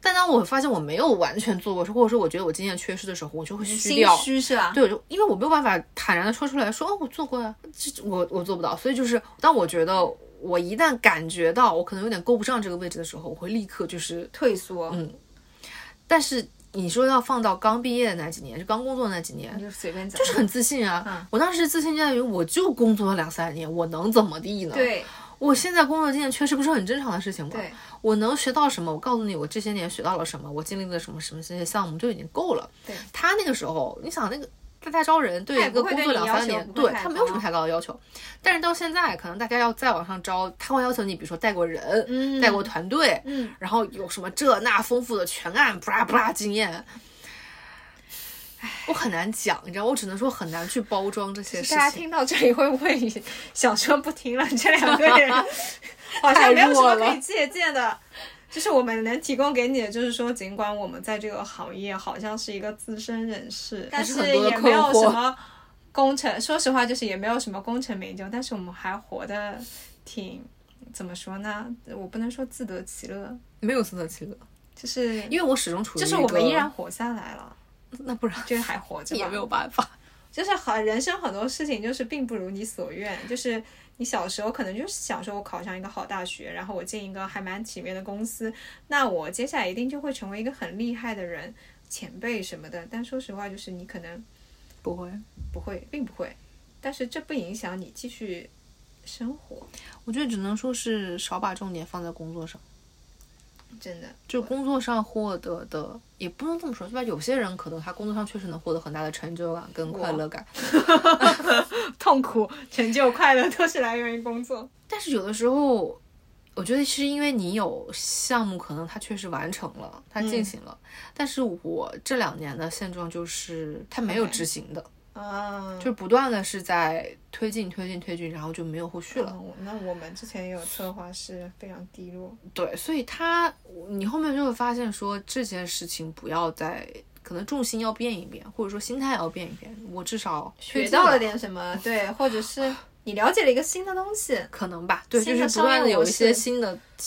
Speaker 1: 但当我发现我没有完全做过，或者说我觉得我经验缺失的时候，我就会虚
Speaker 2: 心
Speaker 1: 掉。
Speaker 2: 虚是吧？
Speaker 1: 对，我就因为我没有办法坦然的说出来说，哦，我做过呀，这我我做不到，所以就是当我觉得我一旦感觉到我可能有点够不上这个位置的时候，我会立刻就是
Speaker 2: 退缩，
Speaker 1: 嗯但是你说要放到刚毕业的那几年，就刚工作的那几年，
Speaker 2: 你就随便讲。
Speaker 1: 就是很自信啊。
Speaker 2: 嗯
Speaker 1: 我当时自信在于，我就工作了两三年，我能怎么地呢？，
Speaker 2: 对
Speaker 1: 我现在工作经验确实不是很正常的事情吗？
Speaker 2: 对，
Speaker 1: 我能学到什么？我告诉你，我这些年学到了什么，我经历了什么什么这些项目就已经够了。
Speaker 2: 对，
Speaker 1: 他那个时候，你想那个。大家招人对一个工作两三年，对他没有什么太高的要求，但是到现在，可能大家要再往上招，他会要求你，比如说带过人，
Speaker 2: 嗯
Speaker 1: 带过团队，
Speaker 2: 嗯，
Speaker 1: 然后有什么这那丰富的全案布拉布拉经验，我很难讲，你知道，我只能说很难去包装这些事情。
Speaker 2: 大家听到这里会不会想说不听了？这两个人 好像没有什么可以借鉴的。就是我们能提供给你的，就是说，尽管我们在这个行业好像是一个资深人士，但是也没有什么功成。说实话，就是也没有什么功成名就，但是我们还活得挺怎么说呢？我不能说自得其乐，
Speaker 1: 没有自得其乐，
Speaker 2: 就是
Speaker 1: 因为我始终处于
Speaker 2: 就是我们依然活下来了，
Speaker 1: 那不然
Speaker 2: 就是还活着，
Speaker 1: 也没有办法。
Speaker 2: 就是很人生很多事情就是并不如你所愿，就是你小时候可能就是想说我考上一个好大学，然后我进一个还蛮体面的公司，那我接下来一定就会成为一个很厉害的人，前辈什么的。但说实话，就是你可能
Speaker 1: 不会，
Speaker 2: 不会，并不会，但是这不影响你继续生活，
Speaker 1: 我觉得只能说是少把重点放在工作上，
Speaker 2: 真的。
Speaker 1: 就工作上获得的，也不能这么说，对吧？有些人可能他工作上确实能获得很大的成就感跟快乐感，
Speaker 2: 痛苦、成就、快乐都是来源于工作。
Speaker 1: 但是有的时候，我觉得是因为你有项目，可能他确实完成了，他进行了。但是我这两年的现状就是，他没有执行的，
Speaker 2: 啊，
Speaker 1: 就不断的是在推进、推进、推进，然后就没有后续了。
Speaker 2: 嗯那我们之前也有策划是非常低落，
Speaker 1: 对，所以他你后面就会发现说这件事情不要再。可能重心要变一变，或者说心态要变一变。我至少
Speaker 2: 学到了点什么，对，或者是 你了解了一个新的东西，
Speaker 1: 可能吧，对，就是不断的有一些新的，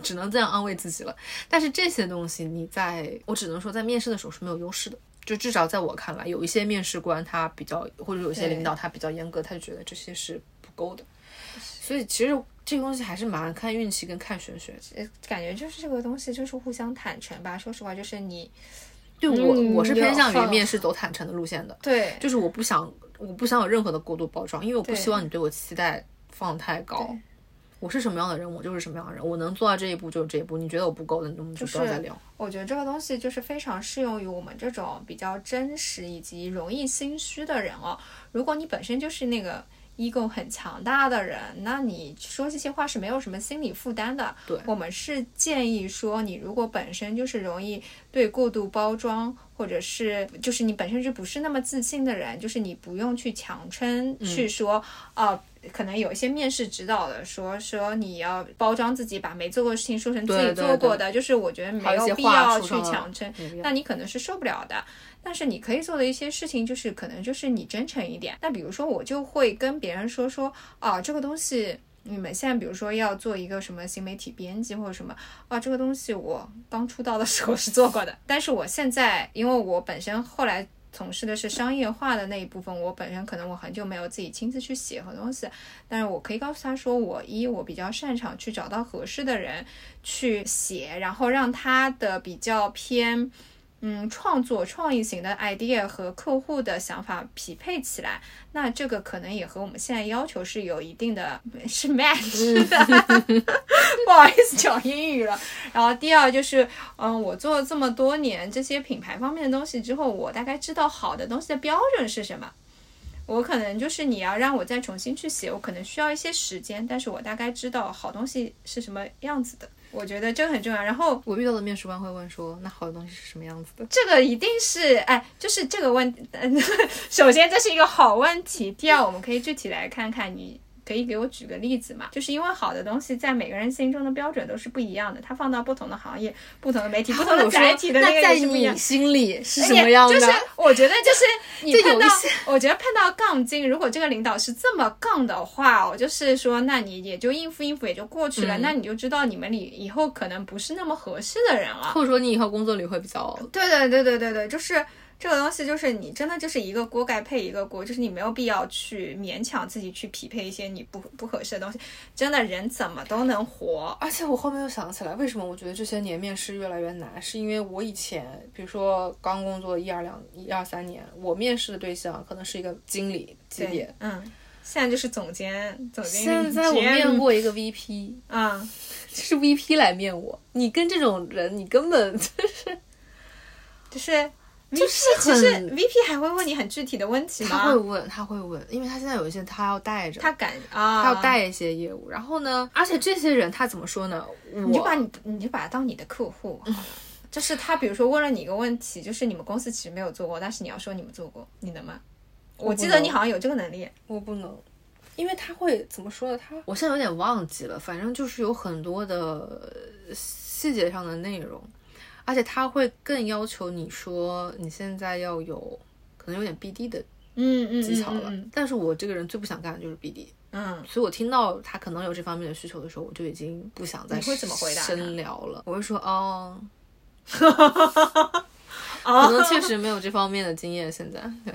Speaker 1: 只能这样安慰自己了。但是这些东西，你在我只能说在面试的时候是没有优势的。就至少在我看来，有一些面试官他比较，或者有些领导他比较严格，他就觉得这些是不够的。所以其实这个东西还是蛮看运气跟看玄学。
Speaker 2: 呃感觉就是这个东西就是互相坦诚吧。说实话，就是你
Speaker 1: 对我，
Speaker 2: 嗯
Speaker 1: 我是偏向于面试走坦诚的路线的。
Speaker 2: 对
Speaker 1: 就是我不想我不想有任何的过度包装，因为我不希望你对我期待放太高
Speaker 2: 对。
Speaker 1: 我是什么样的人，我就是什么样的人，我能做到这一步就是这一步。你觉得我不够的，那我们就不要再聊。
Speaker 2: 我觉得这个东西就是非常适用于我们这种比较真实以及容易心虚的人哦。如果你本身就是那个 ego 很强大的人，那你说这些话是没有什么心理负担的。
Speaker 1: 对
Speaker 2: 我们是建议说，你如果本身就是容易对过度包装，或者是就是你本身就不是那么自信的人，就是你不用去强撑，
Speaker 1: 嗯
Speaker 2: 去说呃。可能有一些面试指导的说说你要包装自己，把没做过的事情说成自己
Speaker 1: 对对对
Speaker 2: 做过的，就是我觉得没
Speaker 1: 有
Speaker 2: 必要去强撑。那你可能是受不了的。但是你可以做的一些事情，就是可能就是你真诚一点。那比如说，我就会跟别人说说啊，这个东西你们现在比如说要做一个什么新媒体编辑或者什么啊，这个东西我刚出道的时候是做过的，但是我现在因为我本身后来。从事的是商业化的那一部分，我本身可能我很久没有自己亲自去写很多东西，但是我可以告诉他说，我一我比较擅长去找到合适的人去写，然后让他的比较偏。嗯，创作创意型的 idea 和客户的想法匹配起来，那这个可能也和我们现在要求是有一定的 是 match 的。不好意思讲英语了。然后第二就是，嗯，我做了这么多年这些品牌方面的东西之后，我大概知道好的东西的标准是什么。我可能就是你要让我再重新去写，我可能需要一些时间，但是我大概知道好东西是什么样子的。我觉得这个很重要。然后
Speaker 1: 我遇到的面试官会问说：“那好的东西是什么样子的
Speaker 2: 这个一定是，哎，就是这个问，嗯，首先这是一个好问题。第二，我们可以具体来看看，你可以给我举个例子嘛？就是因为好的东西在每个人心中的标准都是不一样的，它放到不同的行业、不同的媒体？”不同的
Speaker 1: 我说
Speaker 2: 载体的那
Speaker 1: 在
Speaker 2: 也是不一样
Speaker 1: 你。心里是什么样的？
Speaker 2: 就是我觉得就是你 碰到我觉得碰到杠精，如果这个领导是这么杠的话，我就是说，那你也就应付应付也就过去了，
Speaker 1: 嗯
Speaker 2: 那你就知道你们里以后可能不是那么合适的人了。
Speaker 1: 或者说你以后工作里会比较
Speaker 2: 对对对对对对，就是这个东西，就是你真的就是一个锅盖配一个锅，就是你没有必要去勉强自己去匹配一些你不不合适的东西。真的人怎么都能活，
Speaker 1: 而且我后面又想起来，为什么我觉得这些年面试越来越难，是因为我以前，比如说刚工作一二两一二三年，我面试的对象可能是一个经理级别，
Speaker 2: 嗯，现在就是总监、总经理。
Speaker 1: 现在我面，过一个 VP，
Speaker 2: 嗯，
Speaker 1: 就是 VP 来面我，你跟这种人，你根本
Speaker 2: 就是 VP，
Speaker 1: 就是
Speaker 2: 其实 VP 还会问你很具体的问题吗？
Speaker 1: 他会问，他会问，因为他现在有一些他要带着，
Speaker 2: 他敢啊，
Speaker 1: 他要带一些业务，然后呢，而且这些人他怎么说呢？
Speaker 2: 你就把你你就把他当你的客户。就是他，比如说问了你一个问题，就是你们公司其实没有做过，但是你要说你们做过，你能吗？我记得你好像有这个能力。
Speaker 1: 我不能，因为他会怎么说呢？他我现在有点忘记了，反正就是有很多的呃细节上的内容，而且他会更要求你说你现在要有可能有点 BD 的
Speaker 2: 嗯嗯
Speaker 1: 技巧了。
Speaker 2: 嗯
Speaker 1: 但是我这个人最不想干的就是 BD，
Speaker 2: 嗯，
Speaker 1: 所以我听到他可能有这方面的需求的时候，我就已经不想再
Speaker 2: 你会怎么回答
Speaker 1: 深聊了。我会说哦，
Speaker 2: 哦
Speaker 1: 可能确实没有这方面的经验。现在对。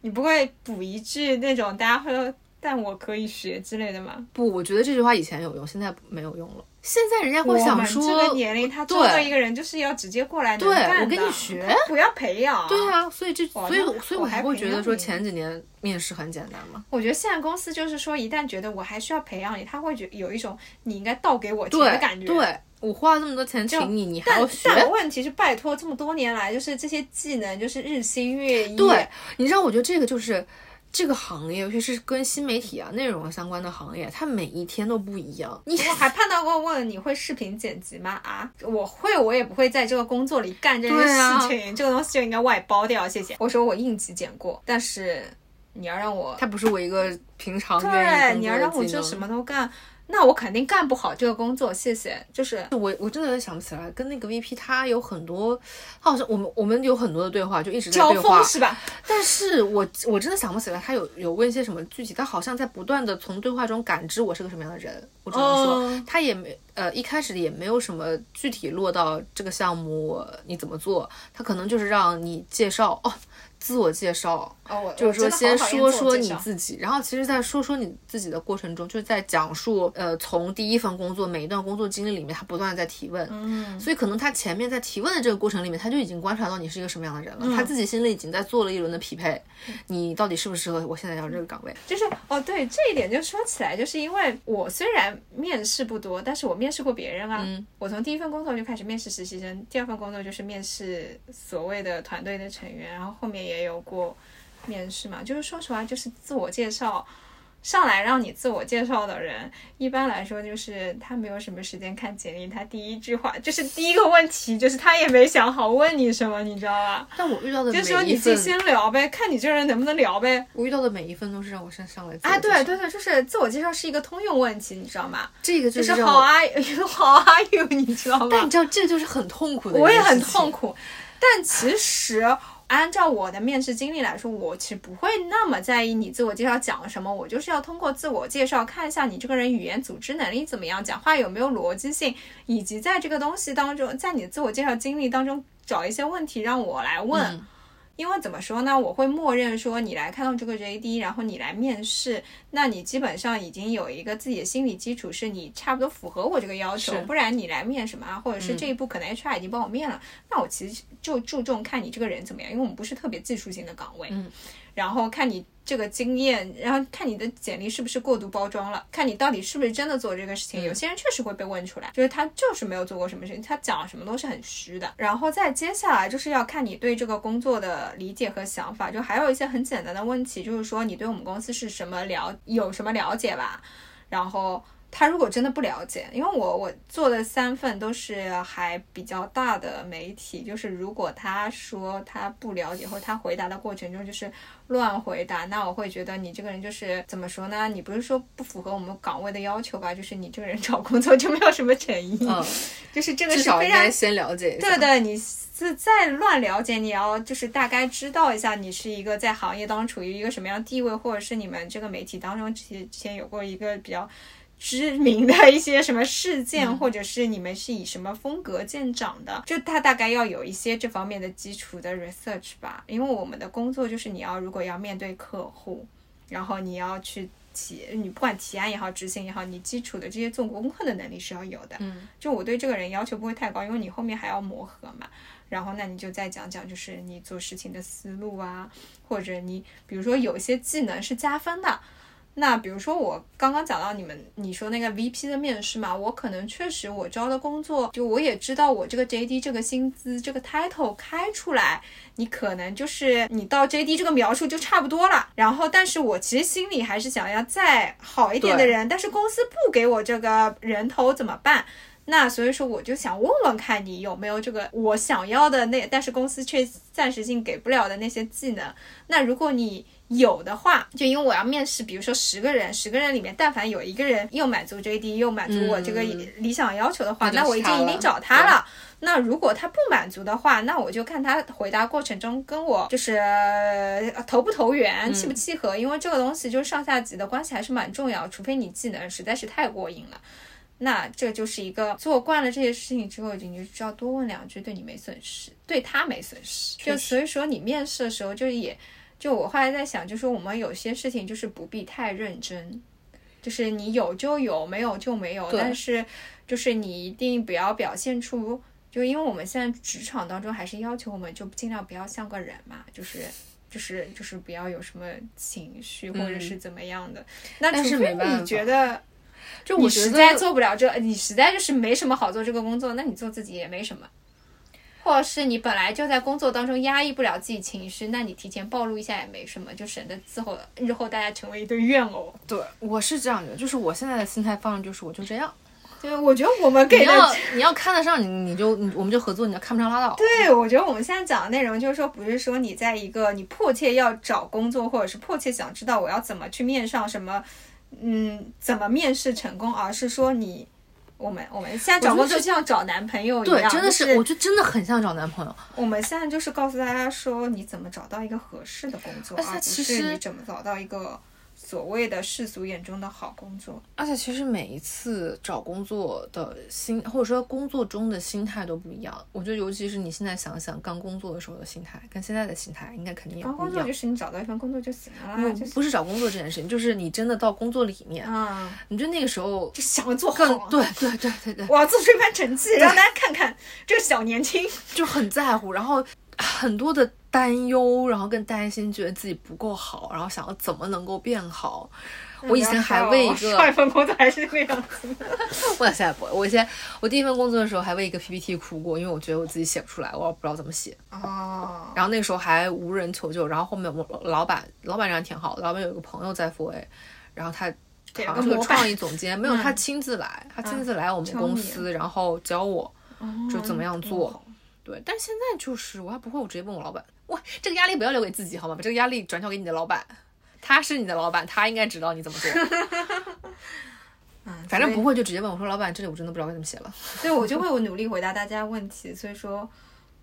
Speaker 2: 你不会补一句那种大家会说“但我可以学”之类的吗？
Speaker 1: 不，我觉得这句话以前有用，现在没有用了。现在人家会想说，
Speaker 2: 这个年龄，他
Speaker 1: 作
Speaker 2: 为一个人就是要直接过来能
Speaker 1: 对
Speaker 2: 干的
Speaker 1: 我跟你学
Speaker 2: 不要培养。
Speaker 1: 对，啊，所以这，所以所以我会觉得说前几年面试很简单嘛。
Speaker 2: 我觉得现在公司就是说，一旦觉得我还需要培养你，他会觉有一种你应该倒给我钱的感觉。
Speaker 1: 对，我花了那么多钱请你，你还
Speaker 2: 但
Speaker 1: 要学。
Speaker 2: 但问题是，拜托，这么多年来，就是这些技能就是日新月异。
Speaker 1: 对，你知道，我觉得这个就是这个行业，尤其是跟新媒体啊、内容相关的行业，它每一天都不一样。你
Speaker 2: 我还碰到过问你会视频剪辑吗？啊，我会，我也不会在这个工作里干这件
Speaker 1: 对啊
Speaker 2: 事情，这个东西就应该外包掉，谢谢。我说我应急剪过，但是你要让我，
Speaker 1: 他不是我一个平常
Speaker 2: 对，你要让我就什么都干，那我肯定干不好这个工作，谢谢。就是
Speaker 1: 我我真的想不起来，跟那个 VP 他有很多，他好像我们我们有很多的对话，就一直在对话
Speaker 2: 锋，是吧？
Speaker 1: 但是我我真的想不起来他有有问一些什么具体，他好像在不断的从对话中感知我是个什么样的人，我只能说、
Speaker 2: 哦
Speaker 1: 他也没呃一开始也没有什么具体落到这个项目你怎么做，他可能就是让你介绍哦。自我介绍，就是说先说说你
Speaker 2: 自
Speaker 1: 己，然后其实，在说说你自己的过程中，就是在讲述，呃，从第一份工作每一段工作经历里面，他不断的在提问，嗯，所以可能他前面在提问的这个过程里面，他就已经观察到你是一个什么样的人了，
Speaker 2: 嗯
Speaker 1: 他自己心里已经在做了一轮的匹配，你到底适不适合我现在要这个岗位？
Speaker 2: 就是哦，对这一点就说起来，就是因为我虽然面试不多，但是我面试过别人啊。我从第一份工作就开始面试实习生，第二份工作就是面试所谓的团队的成员，然后后面也有过面试嘛。就是说实话，就是自我介绍。上来让你自我介绍的人，一般来说就是他没有什么时间看简历，他第一句话就是第一个问题，就是他也没想好问你什么，你知道吧？
Speaker 1: 但我遇到的
Speaker 2: 就
Speaker 1: 是说
Speaker 2: 你自己先聊呗，看你这个人能不能聊呗。
Speaker 1: 我遇到的每一份都是让我先上来
Speaker 2: 啊，对对对，就是自我介绍是一个通用问题，你知道吗？
Speaker 1: 这个
Speaker 2: 就
Speaker 1: 就是是让我
Speaker 2: How are you? How are you? 你知道吗
Speaker 1: 但你？知道这就是很痛苦的，
Speaker 2: 我也很痛。苦，但其实按照我的面试经历来说，我其实不会那么在意你自我介绍讲了什么，我就是要通过自我介绍看一下你这个人语言组织能力怎么样，讲话有没有逻辑性，以及在这个东西当中，在你自我介绍经历当中找一些问题让我来问。因为怎么说呢，我会默认说你来看到这个 JD，然后你来面试，那你基本上已经有一个自己的心理基础，是你差不多符合我这个要求，不然你来面什么啊，或者是这一步可能 HR 已经帮我面了，那我其实就注重看你这个人怎么样，因为我们不是特别技术性的岗位，
Speaker 1: 嗯，
Speaker 2: 然后看你这个经验，然后看你的简历是不是过度包装了，看你到底是不是真的做这个事情。有些人确实会被问出来，就是他就是没有做过什么事情，他讲什么都是很虚的。然后再接下来就是要看你对这个工作的理解和想法，就还有一些很简单的问题，就是说你对我们公司是什么了有什么了解吧，然后。他如果真的不了解，因为我我做的三份都是还比较大的媒体，就是如果他说他不了解，或他回答的过程中就是乱回答，那我会觉得你这个人就是怎么说呢？你不是说不符合我们岗位的要求吧？就是你这个人找工作就没有什么诚意，
Speaker 1: 嗯，
Speaker 2: 就是这个
Speaker 1: 至
Speaker 2: 是非常
Speaker 1: 少应该先了解一下。
Speaker 2: 对对，你是再乱了解，你要就是大概知道一下你是一个在行业当中处于一个什么样的地位，或者是你们这个媒体当中之前之前有过一个比较知名的一些什么事件，或者是你们是以什么风格见长的，就他大概要有一些这方面的基础的 research 吧。因为我们的工作就是你要如果要面对客户，然后你要去。提你不管提案也好，执行也好，你基础的这些做功课的能力是要有的。
Speaker 1: 嗯，
Speaker 2: 就我对这个人要求不会太高，因为你后面还要磨合嘛。然后那你就再讲讲，就是你做事情的思路啊，或者你比如说有一些技能是加分的。那比如说我刚刚讲到你们你说那个 VP 的面试嘛，我可能确实我招的工作，就我也知道我这个 JD 这个薪资这个 title 开出来，你可能就是你到 JD 这个描述就差不多了。然后，但是我其实心里还是想要再好一点的人，但是公司不给我这个人头怎么办？那所以说，我就想问问看你有没有这个我想要的那，但是公司却暂时性给不了的那些技能。那如果你有的话，就因为我要面试，比如说十个人，十个人里面，但凡有一个人又满足 JD，又满足我这个
Speaker 1: 嗯
Speaker 2: 理想要求的话，
Speaker 1: 那
Speaker 2: 我已经
Speaker 1: 差了
Speaker 2: 一定找他了。那如果他不满足的话，那我就看他回答过程中跟我就是呃投不投缘，契不契合，因为这个东西就是上下级的关系还是蛮重要，除非你技能实在是太过硬了。那这就是一个做惯了这些事情之后，你就知道多问两句对你没损失，对他没损失。就所以说你面试的时候，就是也就我后来在想，就是我们有些事情就是不必太认真，就是你有就有，没有就没有，但是就是你一定不要表现出，就因为我们现在职场当中还是要求我们就尽量不要像个人嘛，就是。就是就是不要有什么情绪或者是怎么样的，那除非你觉得
Speaker 1: 就
Speaker 2: 你
Speaker 1: 我
Speaker 2: 实在做不了这，你实在就是没什么好做这个工作，那你做自己也没什么。或者是你本来就在工作当中压抑不了自己情绪，那你提前暴露一下也没什么，就省得之后日后大家成为一对怨偶。
Speaker 1: 对，我是这样的，就是我现在的心态放就是我就这样，
Speaker 2: 对，我觉得我们
Speaker 1: 你要你要看得上你，你就你我们就合作；你要看不上拉倒。
Speaker 2: 对，我觉得我们现在讲的内容就是说，不是说你在一个你迫切要找工作，或者是迫切想知道我要怎么去面上什么，嗯，怎么面试成功，而是说你。我们我们现在找工作就像找男朋友一样
Speaker 1: 对，
Speaker 2: 样，
Speaker 1: 真的，
Speaker 2: 就是
Speaker 1: 我觉得真的很像找男朋友。
Speaker 2: 我们现在就是告诉大家说，你怎么找到一个合适的工作，
Speaker 1: 而
Speaker 2: 不
Speaker 1: 其实
Speaker 2: 是你怎么找到一个所谓的世俗眼中的好工作。
Speaker 1: 而且其实每一次找工作的心，或者说工作中的心态都不一样。我觉得，尤其是你现在想想刚工作的时候的心态，跟现在的心态应该肯定也不一样
Speaker 2: 刚工作就。是你找到一份工作就行了啦，
Speaker 1: 不
Speaker 2: 就是
Speaker 1: 不是找工作这件事情，就是你真的到工作里面，
Speaker 2: 啊，
Speaker 1: 你觉得那个时候
Speaker 2: 就想着做好。
Speaker 1: 更对对对对对，
Speaker 2: 我要做出一番成绩，让大家看看这个小年轻。
Speaker 1: 就很在乎，然后很多的担忧，然后更担心，觉得自己不够好，然后想要怎么能够变好。我以前还为一个
Speaker 2: 上一份工作还是那个样子。
Speaker 1: 我现在不会，我以前我第一份工作的时候还为一个 PPT 哭过，因为我觉得我自己写不出来，我不知道怎么写。
Speaker 2: 哦，
Speaker 1: 然后那个时候还无人求救，然后后面我老板，老板人挺好的，老板有一个朋友在复 A，然后他好像是个创意总监，没有
Speaker 2: 嗯
Speaker 1: 他亲自来，他亲自来我们公司，然后教我就怎么样做。
Speaker 2: 哦
Speaker 1: 对，但是现在就是我还不会，我直接问我老板，哇，这个压力不要留给自己好吗？把这个压力转交给你的老板，他是你的老板，他应该知道你怎么做。
Speaker 2: 嗯，
Speaker 1: 反正不会就直接问我说，老板，这里我真的不知道该怎么写了。
Speaker 2: 所以我就会我努力回答大家问题，所以说。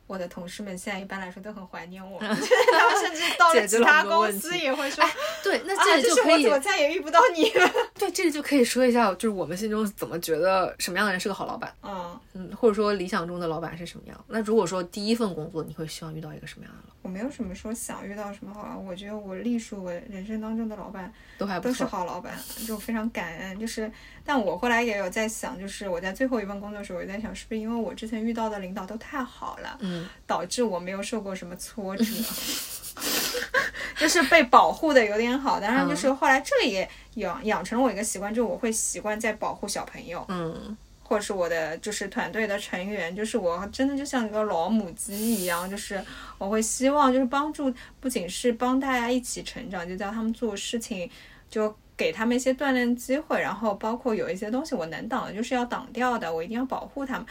Speaker 2: 我的同事们现在一般来说都很怀念我，他们甚至到了其他公司也会说，
Speaker 1: 对，那
Speaker 2: 啊，
Speaker 1: 这里
Speaker 2: 就是
Speaker 1: 可以，
Speaker 2: 我怎么再也遇不到你了。
Speaker 1: 对，这里就可以说一下，就是我们心中怎么觉得什么样的人是个好老板，
Speaker 2: 嗯，
Speaker 1: 嗯，或者说理想中的老板是什么样。那如果说第一份工作，你会希望遇到一个什么样的老板？
Speaker 2: 我没有什么说想遇到什么好老板，我觉得我隶属我人生当中的老板都是
Speaker 1: 都还不错。
Speaker 2: 好老板，就非常感恩。就是，但我后来也有在想，就是我在最后一份工作的时候，我也在想，是不是因为我之前遇到的领导都太好了，
Speaker 1: 嗯，
Speaker 2: 导致我没有受过什么挫折，就是被保护的有点好。当然，就是后来这里也养养成了我一个习惯，就是我会习惯在保护小朋友，
Speaker 1: 嗯，
Speaker 2: 或者是我的就是团队的成员，就是我真的就像一个老母鸡一样，就是我会希望就是帮助，不仅是帮大家一起成长，就教他们做事情，就给他们一些锻炼机会，然后包括有一些东西我能挡的，就是要挡掉的，我一定要保护他们。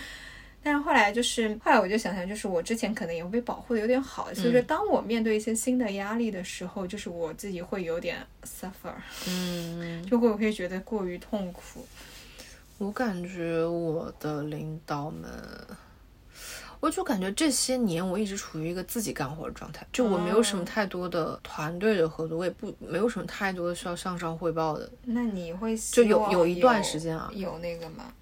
Speaker 2: 但是后来就是，后来我就想想，就是我之前可能也被保护的有点好，所以说当我面对一些新的压力的时候，就是我自己会有点 suffer，
Speaker 1: 嗯，
Speaker 2: 就会会觉得过于痛苦。
Speaker 1: 我感觉我的领导们，我就感觉这些年我一直处于一个自己干活的状态，就我没有什么
Speaker 2: 哦
Speaker 1: 太多的团队的合作，我也不没有什么太多的需要向上汇报的。
Speaker 2: 那你会
Speaker 1: 就有有一段时间啊
Speaker 2: 有那个吗？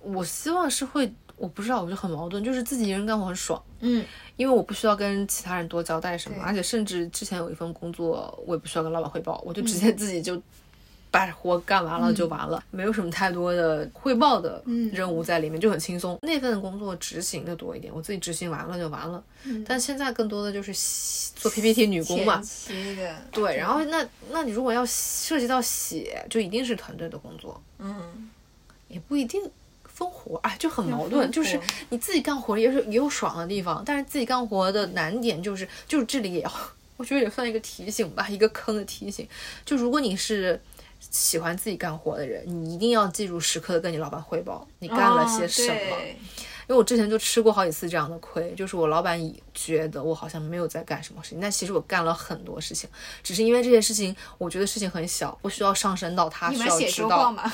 Speaker 1: 我希望是会，我不知道，我就很矛盾，就是自己一个人干活很爽。
Speaker 2: 嗯，
Speaker 1: 因为我不需要跟其他人多交代什么，而且甚至之前有一份工作，我也不需要跟老板汇报，我就直
Speaker 2: 嗯。
Speaker 1: 接自己就把活干完了就完了，没有什么太多的汇报的
Speaker 2: 嗯
Speaker 1: 任务在里面，就很轻松。那份工作执行的多一点，我自己执行完了就完了。
Speaker 2: 嗯。
Speaker 1: 但现在更多的就是做 PPT 女工嘛。对，然后那那你如果要涉及到写，就一定是团队的工作，
Speaker 2: 嗯，
Speaker 1: 也不一定。分活哎，就很矛盾，就是你自己干活也是也有爽的地方，但是自己干活的难点就是，就是这里也要，我觉得也算一个提醒吧，一个坑的提醒。就如果你是喜欢自己干活的人，你一定要记住时刻的跟你老板汇报你干了些什么。
Speaker 2: 哦
Speaker 1: 因为我之前就吃过好几次这样的亏，就是我老板以觉得我好像没有在干什么事情，但其实我干了很多事情，只是因为这些事情，我觉得事情很小，不需要上升到他需
Speaker 2: 你们写
Speaker 1: 要知道。
Speaker 2: 周报吗？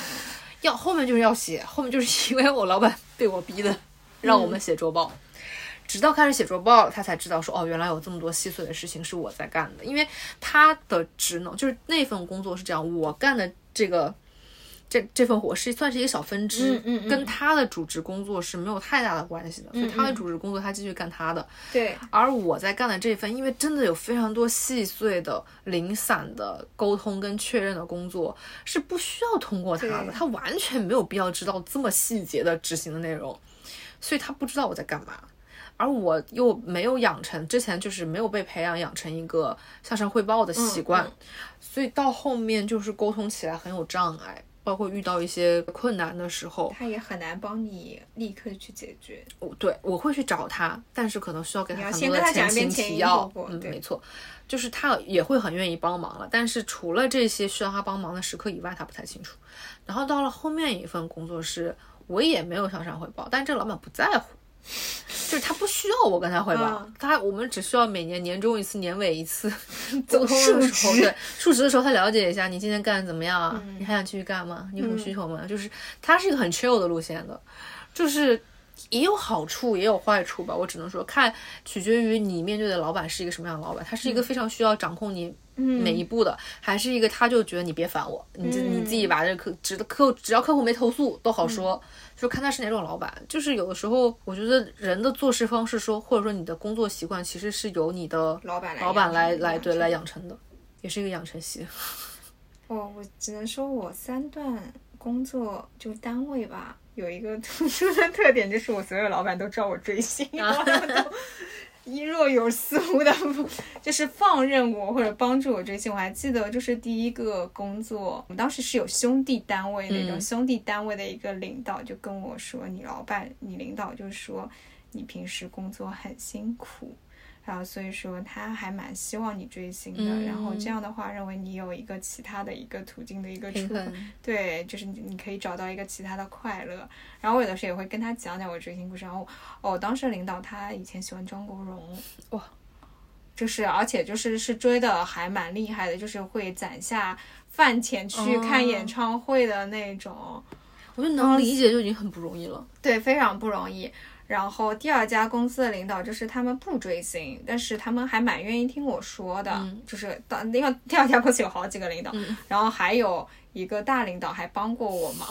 Speaker 1: 要后面就是要写，后面就是 因为我老板被我逼的，让我们写周报。直到开始写周报了，他才知道说哦，原来有这么多细碎的事情是我在干的。因为他的职能就是那份工作是这样，我干的这个这这份活是算是一个小分支，
Speaker 2: 嗯嗯嗯。
Speaker 1: 跟他的主职工作是没有太大的关系的。所以他的主职工作他继续干他的，
Speaker 2: 对，
Speaker 1: 而我在干的这份，因为真的有非常多细碎的、零散的沟通跟确认的工作，是不需要通过他的，他完全没有必要知道这么细节的执行的内容，所以他不知道我在干嘛。而我又没有养成之前就是没有被培养养成一个向上汇报的习惯，
Speaker 2: 嗯。
Speaker 1: 所以到后面就是沟通起来很有障碍，包括遇到一些困难的时候，
Speaker 2: 他也很难帮你立刻去解决。
Speaker 1: 哦对我会去找他，但是可能需要给
Speaker 2: 他
Speaker 1: 很多的
Speaker 2: 先跟他讲
Speaker 1: 前提要嗯，没错，就是他也会很愿意帮忙了，但是除了这些需要他帮忙的时刻以外，他不太清楚。然后到了后面一份工作是，我也没有向上汇报，但这个老板不在乎。就是他不需要我跟他汇报，
Speaker 2: 嗯
Speaker 1: 他我们只需要每年年终一次、年尾一次沟通
Speaker 2: 述
Speaker 1: 的时候，对述职的时候，他了解一下你今天干的怎么样啊？
Speaker 2: 嗯
Speaker 1: 你还想继续干吗？你有什么需求吗？就是他是一个很 chill 的路线的，就是也有好处，也有坏处吧。我只能说，看取决于你面对的老板是一个什么样的老板，他是一个非常需要掌控你每一步的，还是一个他就觉得你别烦我，你就你自己把这个客只客只要客户没投诉都好说，就看他是哪种老板。就是有的时候，我觉得人的做事方式说，或者说你的工作习惯，其实是由你的
Speaker 2: 老板来
Speaker 1: 老板来来对来养成的，也是一个养成系。
Speaker 2: 哦，我只能说我三段工作就单位吧，有一个 突出的特点，就是我所有老板都知道我追星，一若有似无的，就是放任我或者帮助我追星。我还记得，就是第一个工作，我们当时是有兄弟单位那种，
Speaker 1: 嗯
Speaker 2: 兄弟单位的一个领导就跟我说：“你老板，你领导就说你平时工作很辛苦。”然后所以说他还蛮希望你追星的，
Speaker 1: 嗯
Speaker 2: 然后这样的话认为你有一个其他的一个途径的一个出口，对，就是你你可以找到一个其他的快乐。然后我有的时候也会跟他讲讲我追星故事。然后哦，当时领导他以前喜欢张国荣，
Speaker 1: 哇，
Speaker 2: 就是而且就是是追的还蛮厉害的，就是会攒下饭钱去看
Speaker 1: 哦
Speaker 2: 演唱会的那种。
Speaker 1: 我就能理解就已经很不容易了。
Speaker 2: 对，非常不容易。然后第二家公司的领导就是他们不追星，但是他们还蛮愿意听我说的，
Speaker 1: 嗯
Speaker 2: 就是当因为第二家公司有好几个领导，
Speaker 1: 嗯
Speaker 2: 然后还有一个大领导还帮过我忙。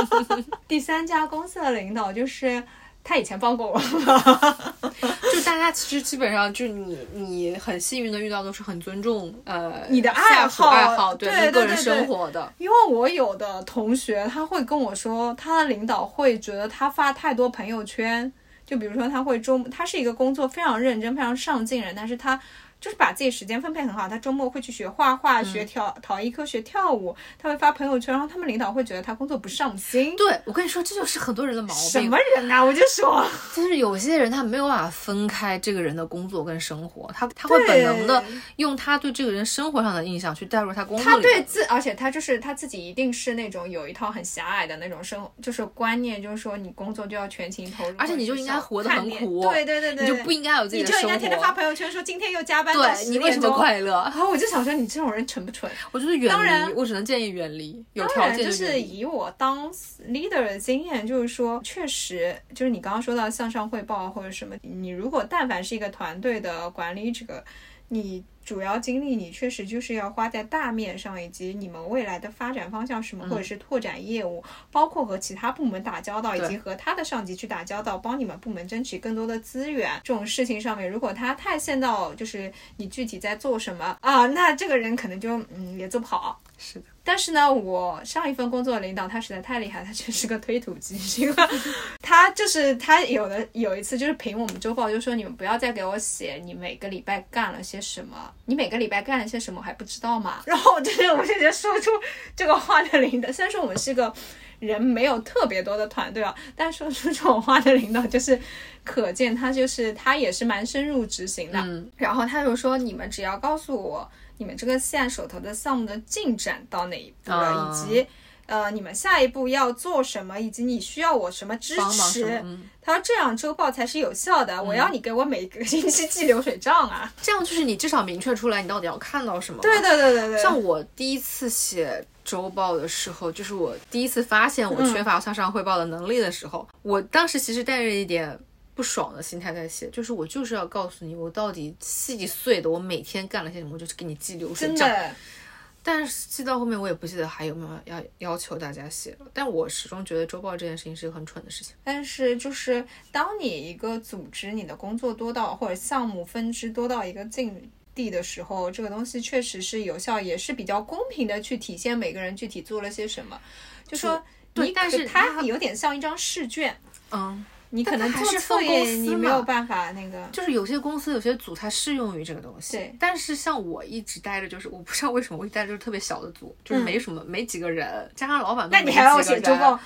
Speaker 2: 第三家公司的领导就是他以前帮过我，
Speaker 1: 就大家其实基本上就你你很幸运的遇到都是很尊重呃
Speaker 2: 你的爱好
Speaker 1: 爱好
Speaker 2: 对
Speaker 1: 跟个人
Speaker 2: 对对对
Speaker 1: 生活的。
Speaker 2: 因为我有的同学他会跟我说，他的领导会觉得他发太多朋友圈，就比如说他会周，他是一个工作非常认真、非常上进人，但是他就是把自己时间分配很好，他周末会去学画画、学跳陶艺课、学跳舞，他会发朋友圈，然后他们领导会觉得他工作不上心。
Speaker 1: 对，我跟你说，这就是很多人的毛病
Speaker 2: 什么。人啊！我就说，
Speaker 1: 就是有些人他没有办法分开这个人的工作跟生活，他他会本能的用他对这个人生活上的印象去带入他工作
Speaker 2: 他。对自，而且他就是他自己一定是那种有一套很狭隘的那种生，就是观念，就是说你工作就要全情投入，
Speaker 1: 而且你就应该活得很苦
Speaker 2: 对对对对，
Speaker 1: 你就不应该有自己
Speaker 2: 你就应该天天发。朋友圈说今天又加
Speaker 1: 对你为什么快乐？
Speaker 2: 然 后我就想说，你这种人蠢不蠢？
Speaker 1: 我就是远
Speaker 2: 当然
Speaker 1: 离，我只能建议远离，有
Speaker 2: 当
Speaker 1: 条
Speaker 2: 然，就。是以我当 leader 的经验，就是说，确实，就是你刚刚说到向上汇报或者什么，你如果但凡是一个团队的管理者，你主要精力你确实就是要花在大面上，以及你们未来的发展方向什么，或者是拓展业务，包括和其他部门打交道，以及和他的上级去打交道，帮你们部门争取更多的资源。这种事情上面，如果他太陷到就是你具体在做什么啊，那这个人可能就嗯也做不好。
Speaker 1: 是的，
Speaker 2: 但是呢，我上一份工作的领导他实在太厉害，他就是个推土机，因为 他就是他有的有一次就是评我们周报，就说你们不要再给我写你每个礼拜干了些什么，你每个礼拜干了些什么我还不知道吗？然后我就是我就觉得说出这个话的领导，虽然说我们是个人没有特别多的团队啊，但说出这种话的领导就是可见他就是他也是蛮深入执行的。
Speaker 1: 嗯，
Speaker 2: 然后他就说，你们只要告诉我你们这个现在手头的项目的进展到哪一步了，
Speaker 1: 啊
Speaker 2: 以及呃你们下一步要做什么，以及你需要我什么支持。
Speaker 1: 嗯
Speaker 2: 他说这样周报才是有效的，我要你给我每个星期记流水账啊。
Speaker 1: 这样就是你至少明确出来你到底要看到什么。
Speaker 2: 对对对对对，
Speaker 1: 像我第一次写周报的时候，就是我第一次发现我缺乏向上汇报的能力的时候，我当时其实带着一点不爽的心态在写，就是我就是要告诉你我到底细碎的我每天干了些什么，我就是给你记流水账。
Speaker 2: 真的
Speaker 1: 但是记到后面我也不记得还有没有要要求大家写了，但我始终觉得周报这件事情是一个很蠢的事情。
Speaker 2: 但是就是当你一个组织你的工作多到或者项目分支多到一个境地的时候，这个东西确实是有效，也是比较公平的去体现每个人具体做了些什么。就说你
Speaker 1: 但是它
Speaker 2: 它有点像一张试卷，
Speaker 1: 嗯，
Speaker 2: 你可能
Speaker 1: 还是分公司
Speaker 2: 你没有办法那个。
Speaker 1: 就是有些公司、有些组它适用于这个东西。
Speaker 2: 对
Speaker 1: 但是像我一直待着，就是我不知道为什么我一直待着就是特别小的组，就是没什么、没几个人，加上老板都没
Speaker 2: 那你还要写周报？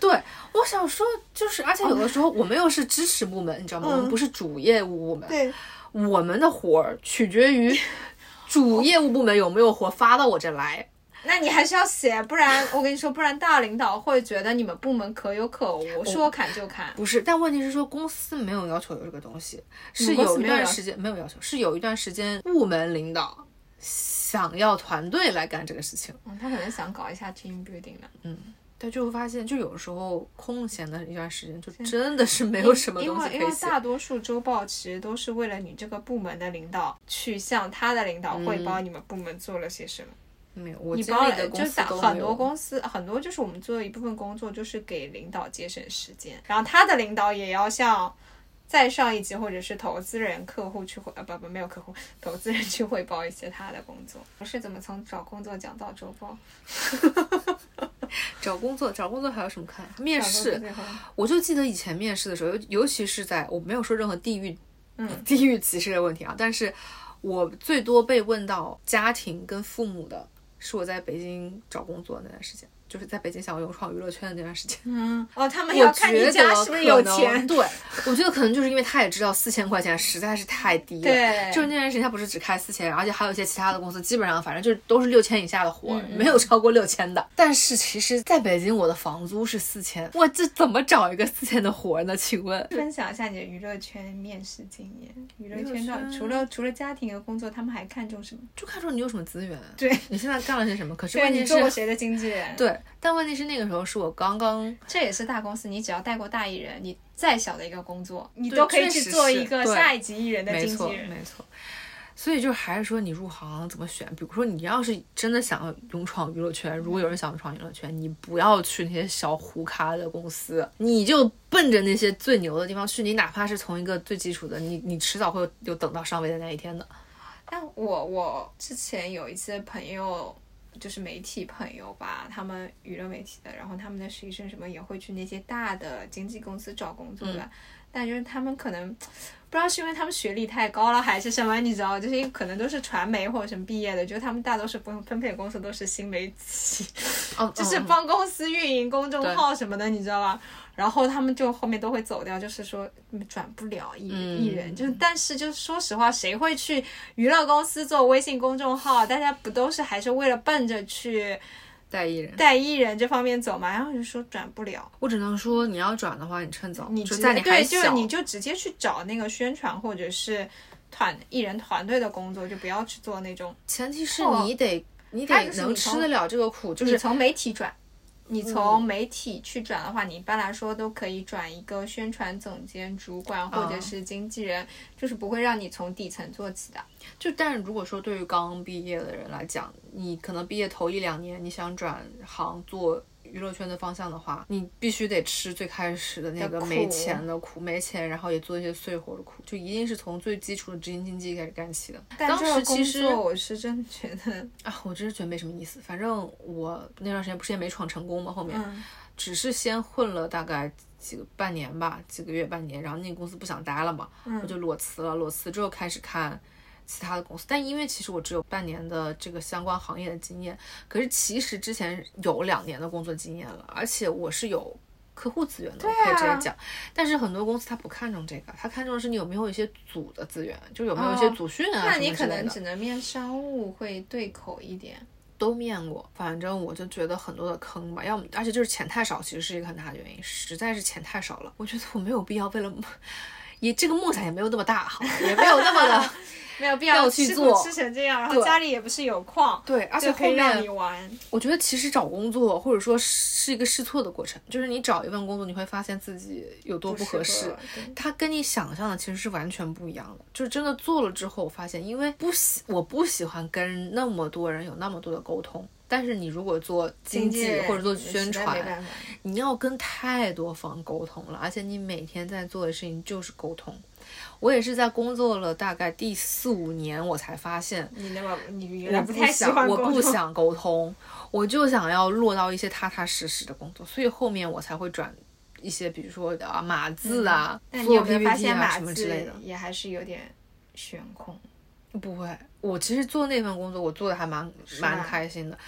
Speaker 1: 对，我想说就是，而且有的时候我们又是支持部门，你知道吗？我们不是主业务部门，
Speaker 2: 对，
Speaker 1: 我们的活儿取决于 主业务部门有没有活发到我这来。
Speaker 2: 那你还是要写，不然我跟你说，不然大领导会觉得你们部门可有可无，说砍就砍。
Speaker 1: 不是，但问题是说公司没有要求有这个东西，是有一段时间没有要求，是有一段时间部门领导想要团队来干这个事情。
Speaker 2: 嗯，他可能想搞一下 team building 呢。
Speaker 1: 但就会发现，就有时候空闲的一段时间，就真的是没有什么 东西可以写。
Speaker 2: 为因为大多数周报其实都是为了你这个部门的领导去向他的领导汇报你们部门做了些什么。
Speaker 1: 没有，我经历的公司
Speaker 2: 很多。公司很多就是我们做的一部分工作就是给领导节省时间，然后他的领导也要向再上一级或者是投资人、客户去汇呃不不没有客户，投资人去汇报一些他的工作。我是怎么从找工作讲到周报？
Speaker 1: 找工作，找工作还有什么看？面试，我就记得以前面试的时候，尤尤其是在我没有说任何地域，
Speaker 2: 嗯，
Speaker 1: 地域歧视的问题啊，但是我最多被问到家庭跟父母的，是我在北京找工作那段时间，就是在北京想要勇闯娱乐圈的那段时间。
Speaker 2: 嗯哦，他们
Speaker 1: 我
Speaker 2: 要看你家是不是有钱。
Speaker 1: 对，我觉得可能就是因为他也知道四千块钱实在是太低了。
Speaker 2: 对
Speaker 1: 就是那段时间他不是只开四千，而且还有一些其他的公司，基本上反正就是都是六千以下的活，
Speaker 2: 嗯
Speaker 1: 没有超过六千的。但是其实在北京，我的房租是四千，我这怎么找一个四千的活儿呢？请问？
Speaker 2: 分享一下你的娱乐圈面试经验。娱乐圈到除了除了家庭和工作，他们还看重什么？
Speaker 1: 就看重你有什么资源。
Speaker 2: 对，
Speaker 1: 你现在干了些什么？可是
Speaker 2: 对你
Speaker 1: 问题是，
Speaker 2: 做过谁的经纪人？
Speaker 1: 对，但问题是那个时候是我刚刚
Speaker 2: 这也是大公司，你只要带过大艺人，你再小的一个工作，你都可以去做一个下一级艺人的
Speaker 1: 没错，
Speaker 2: 经纪人。
Speaker 1: 没错。所以就还是说，你入行怎么选？比如说，你要是真的想要勇闯娱乐圈，如果有人想勇闯娱乐圈，你不要去那些小糊咖的公司，你就奔着那些最牛的地方去。你哪怕是从一个最基础的，你你迟早会有有等到上位的那一天的。
Speaker 2: 但我我之前有一些朋友，就是媒体朋友吧，他们娱乐媒体的，然后他们的实习生什么也会去那些大的经纪公司找工作的，但就是他们可能不知道是因为他们学历太高了还是什么，你知道，就是因为可能都是传媒或者什么毕业的，就他们大多数分分配的公司都是新媒体，
Speaker 1: 哦，
Speaker 2: 就是
Speaker 1: 嗯
Speaker 2: 帮公司运营公众号什么的，你知道吧？然后他们就后面都会走掉，就是说嗯转不了艺
Speaker 1: 嗯
Speaker 2: 艺人，就是但是就是说实话，谁会去娱乐公司做微信公众号？大家不都是还是为了奔着去
Speaker 1: 带艺人。
Speaker 2: 带艺人这方面走嘛？然后就说转不了，
Speaker 1: 我只能说，你要转的话，你趁早，
Speaker 2: 你直
Speaker 1: 就在你
Speaker 2: 对，就是，你就直接去找那个宣传或者是团艺人团队的工作，就不要去做那种
Speaker 1: 前提是
Speaker 2: 哦
Speaker 1: 你得你
Speaker 2: 还
Speaker 1: 得能吃得了这个苦，就是
Speaker 2: 从媒体转，你
Speaker 1: 嗯
Speaker 2: 从媒体去转的话，你一般来说都可以转一个宣传总监、主管或者
Speaker 1: 嗯
Speaker 2: 是经纪人，就是不会让你从底层做起的。
Speaker 1: 就但是如果说对于刚毕业的人来讲，你可能毕业头一两年，你想转行做娱乐圈的方向的话，你必须得吃最开始的那个没钱的苦，没钱，然后也做一些碎活的苦，就一定是从最基础的执行经济开始干起的。当时其实
Speaker 2: 我是真觉得，
Speaker 1: 啊，我真是觉得没什么意思。反正我那段时间不是也没闯成功嘛，后面、
Speaker 2: 嗯，
Speaker 1: 只是先混了大概几个半年吧，几个月半年，然后那个公司不想待了嘛，
Speaker 2: 嗯
Speaker 1: 我就裸辞了。裸辞之后开始看其他的公司，但因为其实我只有半年的这个相关行业的经验，可是其实之前有两年的工作经验了，而且我是有。客户资源的，我可以直接讲，但是很多公司他不看重这个，他看重的是你有没有一些组的资源，就有没有一些
Speaker 2: 哦
Speaker 1: 组训啊、
Speaker 2: 那你可能只能面商务会对口一点。
Speaker 1: 都面过，反正我就觉得很多的坑吧，要么而且就是钱太少，其实是一个很大的原因，实在是钱太少了。我觉得我没有必要为了梦，也这个梦想也没有那么大，好，也没有那么的
Speaker 2: 没有必
Speaker 1: 要
Speaker 2: 要
Speaker 1: 去做
Speaker 2: 吃吃成这样，然后家里也不是有矿，
Speaker 1: 对，而且后
Speaker 2: 就可以让
Speaker 1: 面
Speaker 2: 你玩。
Speaker 1: 我觉得其实找工作或者说是一个试错的过程，就是你找一份工作，你会发现自己有多不合适。
Speaker 2: 对
Speaker 1: 它跟你想象的其实是完全不一样的，就是真的做了之后，我发现，因为不喜我不喜欢跟那么多人有那么多的沟通，但是你如果做经济或者做宣传你要跟太多方沟通了，而且你每天在做的事情就是沟通。我也是在工作了大概第四五年，我才发现
Speaker 2: 你那么你原来
Speaker 1: 我不
Speaker 2: 太喜
Speaker 1: 想，我不想沟通，我就想要落到一些踏踏实实的工作，所以后面我才会转一些，比如说啊码字啊，
Speaker 2: 你有没有发现码
Speaker 1: 什么之类的。
Speaker 2: 也还是有点悬空？
Speaker 1: 不会，我其实做那份工作，我做的还蛮蛮开心的，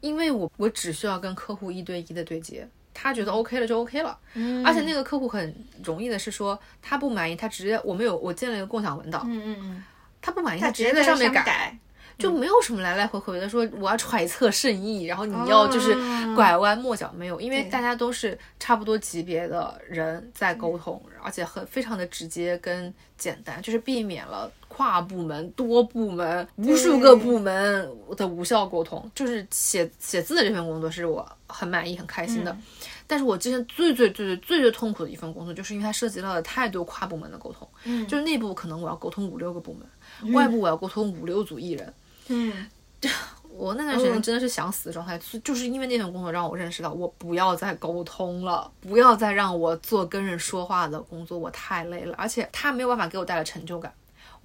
Speaker 1: 因为我我只需要跟客户一对一的对接，他觉得 OK 了就 OK 了，
Speaker 2: 嗯。
Speaker 1: 而且那个客户很容易的是说他不满意，他直接我们有我建了一个共享文档，
Speaker 2: 嗯嗯嗯，
Speaker 1: 他不满意
Speaker 2: 他
Speaker 1: 直接在上面
Speaker 2: 改，
Speaker 1: 改，就没有什么来来回回的说我要揣测圣意，然后你要就是
Speaker 2: 哦
Speaker 1: 拐弯抹角，没有，因为大家都是差不多级别的人在沟通，而且很非常的直接跟简单，就是避免了跨部门、多部门、无数个部门的无效沟通。就是写写字的这份工作是我很满意、很开心的。
Speaker 2: 嗯
Speaker 1: 但是我之前最最最最最最痛苦的一份工作，就是因为它涉及到了太多跨部门的沟通。
Speaker 2: 嗯
Speaker 1: 就是内部可能我要沟通五六个部门，外部我要沟通五六组艺人。
Speaker 2: 嗯，
Speaker 1: 我那段时间真的是想死的状态，就就是因为那份工作让我认识到，我不要再沟通了，不要再让我做跟人说话的工作，我太累了，而且它没有办法给我带来成就感。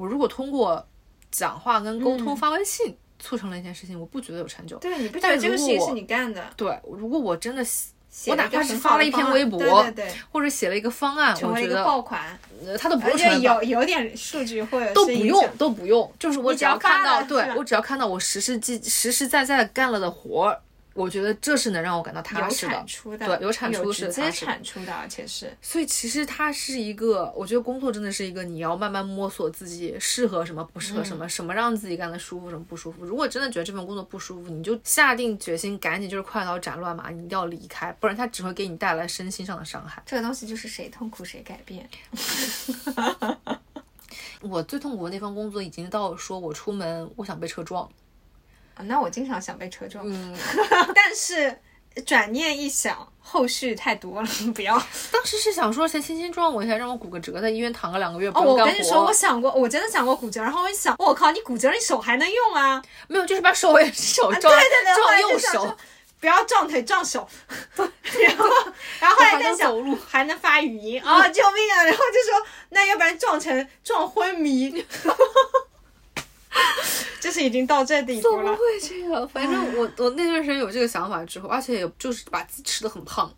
Speaker 1: 我如果通过讲话跟沟通、发微信促成了一件事情，我不觉得有成就。
Speaker 2: 对，你不觉
Speaker 1: 但
Speaker 2: 得这个事情是你干的？
Speaker 1: 对，如果我真的
Speaker 2: 写
Speaker 1: 我哪怕是发了一篇微博
Speaker 2: 对对对，
Speaker 1: 或者写了一个方案，我觉得
Speaker 2: 爆款，
Speaker 1: 呃它都不用成为
Speaker 2: 有有点数据或者
Speaker 1: 都不用都不用，就是我
Speaker 2: 只要
Speaker 1: 看到，对我只要看到我实实际实实在在干了的活儿，我觉得这是能让我感到踏实的
Speaker 2: 产。出的，
Speaker 1: 对有产出是
Speaker 2: 直接产出的，而且是
Speaker 1: 所以其实它是一个，我觉得工作真的是一个你要慢慢摸索自己适合什么，不适合什么，什么让自己干的舒服，什么不舒服。如果真的觉得这份工作不舒服，你就下定决心，赶紧就是快刀斩乱麻，你一定要离开，不然它只会给你带来身心上的伤害。
Speaker 2: 这个东西就是谁痛苦谁改变。
Speaker 1: 我最痛苦的那份工作已经到说我出门我想被车撞，
Speaker 2: 啊那我经常想被车撞，
Speaker 1: 嗯，
Speaker 2: 但是转念一想，后续太多了，不要。
Speaker 1: 当时是想说先轻轻撞我一下，让我骨个折，在医院躺个两个月
Speaker 2: 哦。我跟你说，我想过，我真的想过骨折，然后我一想，我靠，你骨折你手还能用啊？
Speaker 1: 没有，就是把手也手撞，
Speaker 2: 对对对，
Speaker 1: 撞右手，
Speaker 2: 不要撞腿撞手，然后然后后来在想
Speaker 1: 还
Speaker 2: 还能发语音啊，救命啊！然后就说那要不然撞成撞昏迷，就是已经到这地步了。
Speaker 1: 怎么会这样？反正我 我那段时间有这个想法之后，而且也就是把自己吃的很胖。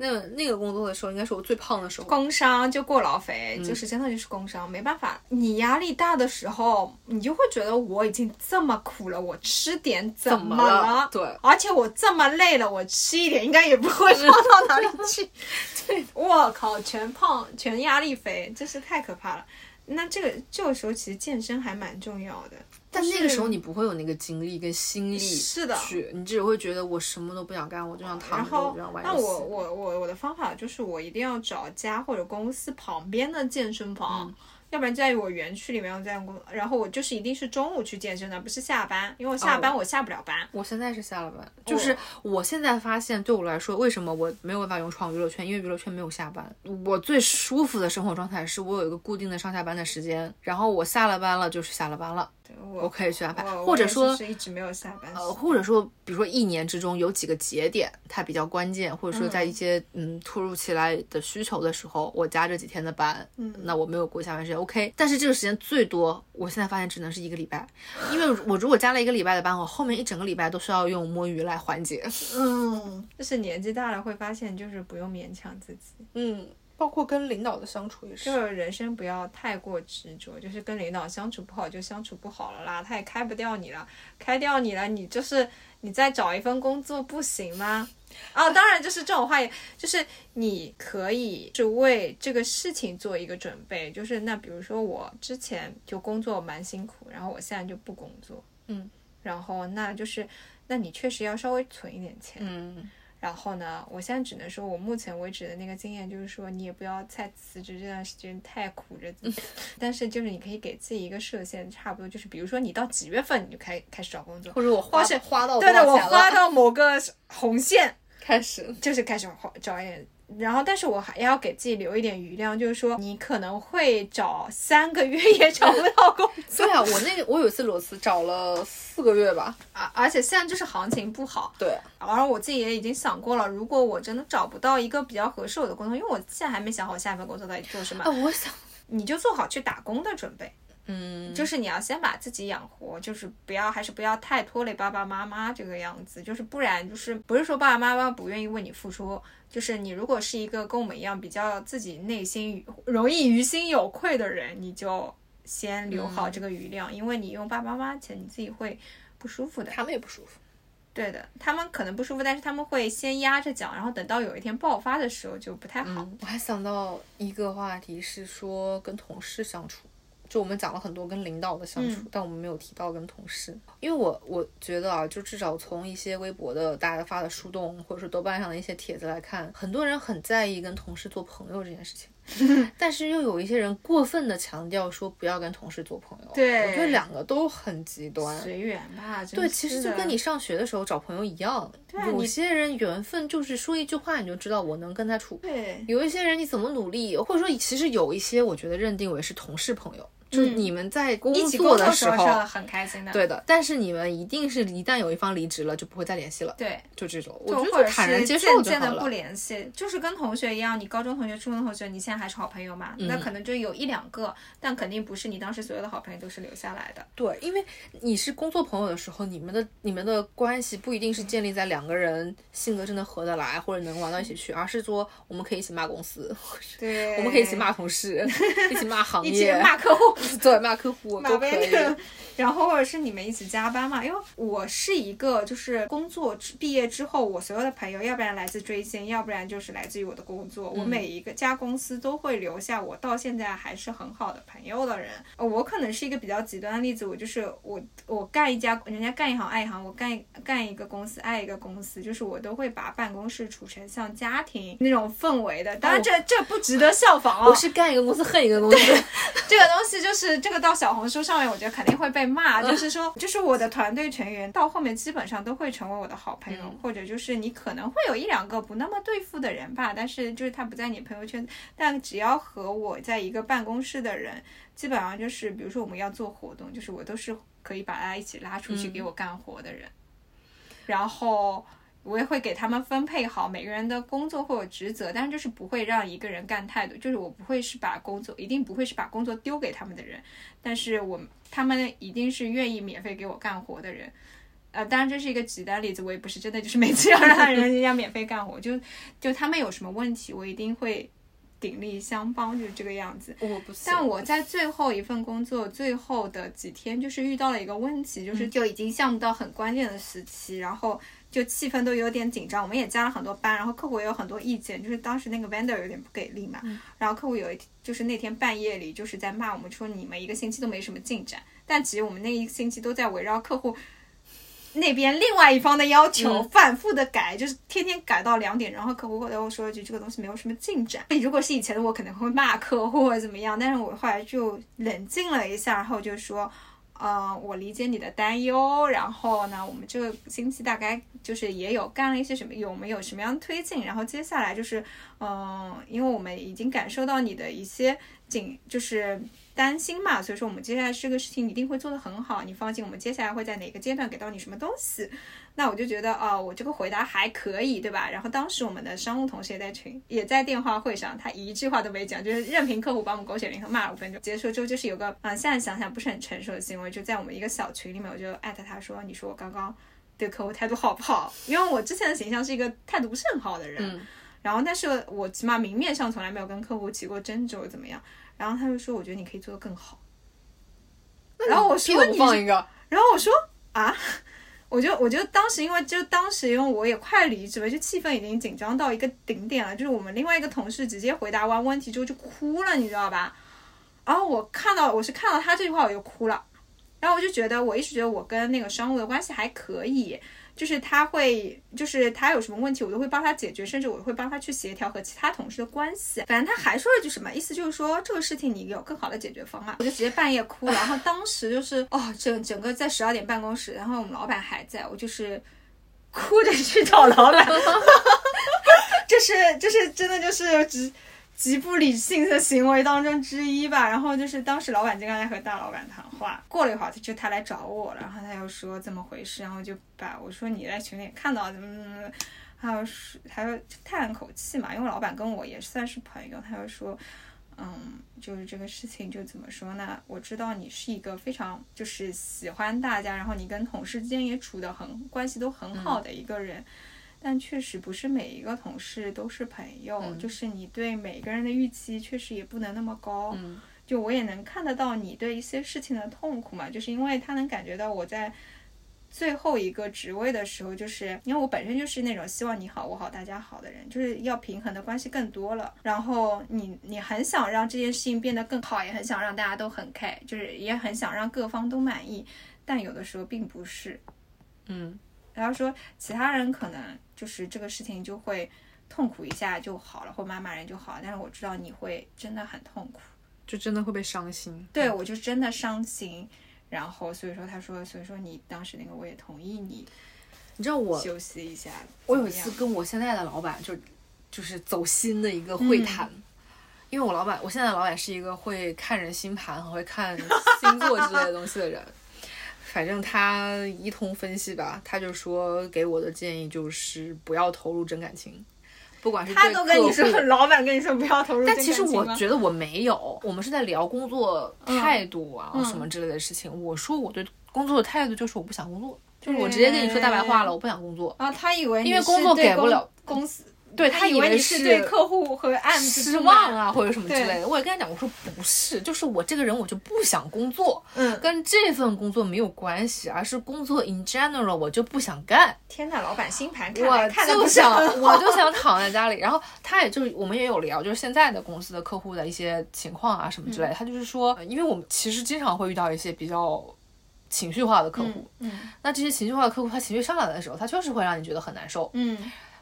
Speaker 1: 那那个工作的时候，应该是我最胖的时候。
Speaker 2: 工伤就过劳
Speaker 1: 嗯
Speaker 2: 肥，就是真的就是工伤，没办法。你压力大的时候，你就会觉得我已经这么苦了，我吃点怎
Speaker 1: 么了对
Speaker 2: 而且我这么累了，我吃一点应该也不会胖到哪里去。对，我靠，全胖全压力肥，真是太可怕了。那这个这个时候其实健身还蛮重要的，
Speaker 1: 但那个时候你不会有那个精力跟心力
Speaker 2: 是的
Speaker 1: 去，你只会觉得我什么都不想干，我就想躺着，
Speaker 2: 然后
Speaker 1: 我就想玩
Speaker 2: 那。我我我我的方法就是我一定要找家或者公司旁边的健身房。
Speaker 1: 嗯
Speaker 2: 要不然在我园区里面，我在公，然后我就是一定是中午去健身的，不是下班，因为我下班我下不了班。
Speaker 1: 我现在是下了班，就是我现在发现，对我来说，为什么我没有办法勇闯娱乐圈？因为娱乐圈没有下班。我最舒服的生活状态是我有一个固定的上下班的时间，然后我下了班了就是下了班了，
Speaker 2: 我
Speaker 1: 我可以去安排，或者说
Speaker 2: 是是一直没有下班。
Speaker 1: 呃，或者说，比如说一年之中有几个节点，它比较关键，或者说在一些嗯突如其来的需求的时候，我加这几天的班，嗯，那我没有过下班时间，OK。但是这个时间最多，我现在发现只能是一个礼拜，因为我如果加了一个礼拜的班，我后面一整个礼拜都需要用摸鱼来缓解。
Speaker 2: 嗯，就是年纪大了会发现，就是不用勉强自己，
Speaker 1: 嗯，包括跟领导的相处也是。
Speaker 2: 就是人生不要太过执着，就是跟领导相处不好就相处不好了啦，他也开不掉你了，开掉你了，你就是你再找一份工作不行吗？啊，当然就是这种话也，就是你可以是为这个事情做一个准备，就是那比如说我之前就工作蛮辛苦，然后我现在就不工作，
Speaker 1: 嗯，
Speaker 2: 然后那就是那你确实要稍微存一点钱，
Speaker 1: 嗯，
Speaker 2: 然后呢，我现在只能说，我目前为止的那个经验就是说，你也不要再辞职这段时间太苦着自己，但是就是你可以给自己一个设限，差不多就是比如说你到几月份你就开开始找工作，
Speaker 1: 或者我花花到
Speaker 2: 对对，我花到某个红线，
Speaker 1: 开始。
Speaker 2: 就是开始花找一点。然后，但是我还要给自己留一点余量，就是说，你可能会找三个月也找不到工作，
Speaker 1: 对啊，我那个我有一次裸辞找了四个月吧。
Speaker 2: 而而且现在就是行情不好，
Speaker 1: 对，
Speaker 2: 然后我自己也已经想过了，如果我真的找不到一个比较合适我的工作，因为我现在还没想好下一份工作到底做什么，
Speaker 1: 啊，我想，
Speaker 2: 你就做好去打工的准备，
Speaker 1: 嗯，
Speaker 2: 就是你要先把自己养活，就是不要还是不要太拖累爸爸妈妈这个样子，就是不然就是不是说爸爸妈妈不愿意为你付出，就是你如果是一个跟我们一样比较自己内心容易于心有愧的人，你就先留好这个余量，因为你用爸爸妈妈钱，你自己会不舒服的。
Speaker 1: 他们也不舒服。
Speaker 2: 对的，他们可能不舒服，但是他们会先压着讲，然后等到有一天爆发的时候就不太好。
Speaker 1: 嗯，我还想到一个话题是说跟同事相处，就我们讲了很多跟领导的相处，但我们没有提到跟同事。因为我我觉得啊，就至少从一些微博的大家发的树洞，或者说豆瓣上的一些帖子来看，很多人很在意跟同事做朋友这件事情。但是又有一些人过分的强调说不要跟同事做朋友。
Speaker 2: 对
Speaker 1: 我觉得两个都很极端。
Speaker 2: 随缘吧。真
Speaker 1: 对，其实就跟你上学的时候找朋友一样，有些人缘分就是说一句话你就知道我能跟他处，
Speaker 2: 对
Speaker 1: 有一些人你怎么努力，或者说其实有一些我觉得认定为是同事朋友，就是你们在工
Speaker 2: 嗯一起
Speaker 1: 作的时候，
Speaker 2: 是很开心的。
Speaker 1: 对的，但是你们一定是一旦有一方离职了就不会再联系了，
Speaker 2: 对，
Speaker 1: 就这种，我
Speaker 2: 就
Speaker 1: 觉得坦然接受
Speaker 2: 渐
Speaker 1: 就好了。
Speaker 2: 渐的不联系，就是跟同学一样，你高中同学、初中同学，你现在还是好朋友嘛？那可能就有一两个，但肯定不是你当时所有的好朋友都是留下来的。
Speaker 1: 对，因为你是工作朋友的时候，你们的你们的关系不一定是建立在两个人性格真的合得来，或者能玩到一起去，而是说我们可以一起骂公司，
Speaker 2: 对，
Speaker 1: 我们可以一起骂同事，一起骂行业
Speaker 2: 一起
Speaker 1: 业，
Speaker 2: 骂客户。
Speaker 1: 对，骂客户
Speaker 2: 马
Speaker 1: 都可以。
Speaker 2: 然后或者是你们一起加班嘛？因为我是一个，就是工作毕业之后，我所有的朋友，要不然来自追星，要不然就是来自于我的工作。我每一个家公司都会留下我到现在还是很好的朋友的人。呃我可能是一个比较极端的例子，我就是我我干一家，人家干一行爱一行，我干干一个公司爱一个公司，就是我都会把办公室处成像家庭那种氛围的。当然这这不值得效仿哦。
Speaker 1: 我是干一个公司恨一个公司，
Speaker 2: 这个东西就是这个到小红书上面，我觉得肯定会被骂。就是说，就是我的团队成员到后面基本上都会成为我的好朋友，或者就是你可能会有一两个不那么对付的人吧，但是就是他不在你朋友圈，但只要和我在一个办公室的人，基本上就是比如说我们要做活动，就是我都是可以把大家一起拉出去给我干活的人，然后。我也会给他们分配好每个人的工作或者职责，但是就是不会让一个人干太多，就是我不会是把工作，一定不会是把工作丢给他们的人，但是我他们一定是愿意免费给我干活的人。呃，当然这是一个极端例子，我也不是真的就是每次要让人家免费干活，就就他们有什么问题，我一定会鼎力相帮，就是这个样子。
Speaker 1: 我不是。
Speaker 2: 但我在最后一份工作最后的几天，就是遇到了一个问题，就是就已经项目到很关键的时期，然后就气氛都有点紧张。我们也加了很多班，然后客户也有很多意见，就是当时那个 vendor 有点不给力嘛。然后客户有一就是那天半夜里就是在骂我们说你们一个星期都没什么进展，但其实我们那一个星期都在围绕客户。那边另外一方的要求反复的改，就是天天改到两点，然后客户后来又说一句这个东西没有什么进展。如果是以前的我，可能会骂客户或者怎么样，但是我后来就冷静了一下，然后就说，嗯，我理解你的担忧，然后呢，我们这个星期大概就是也有干了一些什么，有没有什么样的推进，然后接下来就是，嗯、因为我们已经感受到你的一些紧，就是。担心嘛，所以说我们接下来这个事情一定会做得很好，你放心，我们接下来会在哪个阶段给到你什么东西。那我就觉得哦、我这个回答还可以，对吧？然后当时我们的商务同事也在群，也在电话会上，他一句话都没讲，就是任凭客户把我们狗血淋头骂了五分钟。结束之后就是有个，嗯、现在想想不是很成熟的行为，就在我们一个小群里面，我就艾特他说，你说我刚刚对客户态度好不好？因为我之前的形象是一个态度不是很好的人，
Speaker 1: 嗯
Speaker 2: 然后但是我起码明面上从来没有跟客户起过争执或怎么样。然后他就说，我觉得你可以做得更好。然后我说你
Speaker 1: 放一个，
Speaker 2: 然后我说啊，我就我就当时因为就当时因为我也快离职了，就气氛已经紧张到一个顶点了。就是我们另外一个同事直接回答完问题之后就哭了，你知道吧？然后我看到我是看到他这句话我就哭了，然后我就觉得我一直觉得我跟那个商务的关系还可以。就是他会，就是他有什么问题，我都会帮他解决，甚至我会帮他去协调和其他同事的关系。反正他还说了句什么，意思就是说这个事情你有更好的解决方案。我就直接半夜哭，然后当时就是哦，整整个在十二点办公室，然后我们老板还在，我就是哭着去找老板，就是就是真的就是极极不理性的行为当中之一吧。然后就是当时老板就刚才和大老板谈话，过了一会儿他就他来找我了，然后他又说怎么回事，然后就把我说你在群里看到怎么怎么怎么，他又说他又叹了口气嘛，因为老板跟我也算是朋友，他又说。嗯，就是这个事情就怎么说呢？我知道你是一个非常就是喜欢大家，然后你跟同事之间也处得很关系都很好的一个人，但确实不是每一个同事都是朋友，就是你对每个人的预期确实也不能那么高。
Speaker 1: 嗯
Speaker 2: 就我也能看得到你对一些事情的痛苦嘛，就是因为他能感觉到我在最后一个职位的时候，就是因为我本身就是那种希望你好我好大家好的人，就是要平衡的关系更多了。然后你你很想让这件事情变得更好，也很想让大家都很开，就是也很想让各方都满意，但有的时候并不是。
Speaker 1: 嗯
Speaker 2: 然后说其他人可能就是这个事情就会痛苦一下就好了，或骂骂人就好了。但是我知道你会真的很痛苦，
Speaker 1: 就真的会被伤心。
Speaker 2: 对我就真的伤心。然后所以说他说，所以说你当时那个我也同意你
Speaker 1: 你知道我
Speaker 2: 休息一下。
Speaker 1: 我有一次跟我现在的老板就就是走心的一个会谈，因为我老板我现在的老板是一个会看人星盘和会看星座之类的东西的人。反正他一通分析吧，他就说给我的建议就是不要投入真感情，不管是
Speaker 2: 他都跟你说，老板跟你说不要投入真
Speaker 1: 但
Speaker 2: 感情吗。
Speaker 1: 其实我觉得我没有，我们是在聊工作态度啊、
Speaker 2: 嗯
Speaker 1: 什么之类的事情。我说我对工作的态度就是我不想工作，就是我直接跟你说大白话了，我不想工作。
Speaker 2: 啊，他以为
Speaker 1: 因为工作给不了
Speaker 2: 公司，
Speaker 1: 对
Speaker 2: 他
Speaker 1: 以为
Speaker 2: 你是对客户和案子
Speaker 1: 失。望啊，或者什么之类的。我也跟他讲，我说不是，就是我这个人我就不想工作，
Speaker 2: 嗯，
Speaker 1: 跟这份工作没有关系，而是工作 in general 我就不想干。
Speaker 2: 天呐，老板星盘看来
Speaker 1: 我
Speaker 2: 看
Speaker 1: 就想，我就想 躺在家里。然后他也就是我们也有聊，就是现在的公司的客户的一些情况啊什么之类的。他就是说，呃因为我们其实经常会遇到一些比较情绪化的客户，
Speaker 2: 嗯
Speaker 1: 那这些情绪化的客户，他情绪上来的时候，他确实会让你觉得很难受。
Speaker 2: 嗯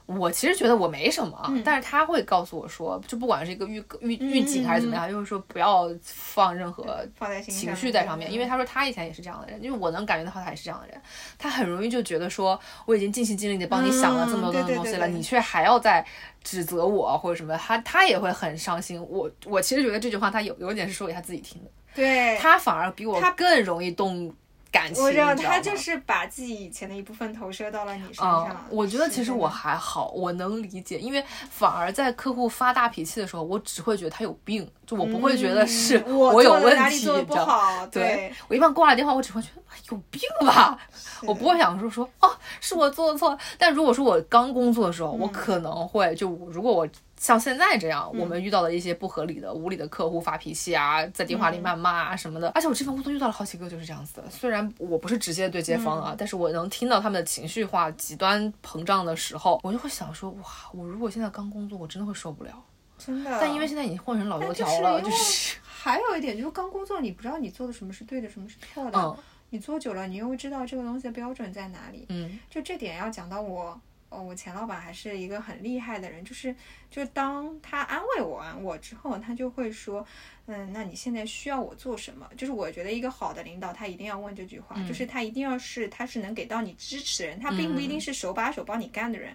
Speaker 1: 我其实觉得我没什么，但是他会告诉我说，就不管是一个预预预警还是怎么样，就是说不要放任何情绪在上面，因为他说他以前也是这样的人，因为我能感觉到他也是这样的人，他很容易就觉得说我已经尽心尽力的帮你想了这么多
Speaker 2: 嗯对对
Speaker 1: 东西了，
Speaker 2: 对对。
Speaker 1: 你却还要在指责我或者什么，他他也会很伤心。我我其实觉得这句话他有有点是说给他自己听的，
Speaker 2: 对，
Speaker 1: 他反而比我
Speaker 2: 他
Speaker 1: 更容易动感情，
Speaker 2: 我知道他就是把自己以前的一部分投射到了你身
Speaker 1: 嗯
Speaker 2: 上。，
Speaker 1: 我觉得其实我还好，我能理解，因为反而在客户发大脾气的时候，我只会觉得他有病，就我不会觉得是
Speaker 2: 嗯我
Speaker 1: 有问题，
Speaker 2: 不
Speaker 1: 你知道吗
Speaker 2: 好，
Speaker 1: 对我一般挂了电话，我只会觉得哎有病吧，我不会想说说哦是我做的错。但如果说我刚工作的时候，我可能会就如果我像现在这样，我们遇到的一些不合理的、无理的客户发脾气啊，在电话里谩骂啊什么的，而且我这份工作遇到了好几个就是这样子的。虽然我不是直接对接方啊，但是我能听到他们的情绪化、极端膨胀的时候，我就会想说哇，我如果现在刚工作，我真的会受不了。
Speaker 2: 真的。
Speaker 1: 但因为现在已经混成老油条了，
Speaker 2: 就
Speaker 1: 就是是
Speaker 2: 还有一点就是刚工作，你不知道你做的什么是对的，什么是错的。
Speaker 1: 嗯
Speaker 2: 你做久了，你又会知道这个东西的标准在哪里。
Speaker 1: 嗯
Speaker 2: 就这点要讲到我，哦，我前老板还是一个很厉害的人，就是就是当他安慰我完我之后，他就会说，嗯，那你现在需要我做什么？就是我觉得一个好的领导，他一定要问这句话，就是他一定要是他是能给到你支持的人，他并不一定是手把手帮你干的人。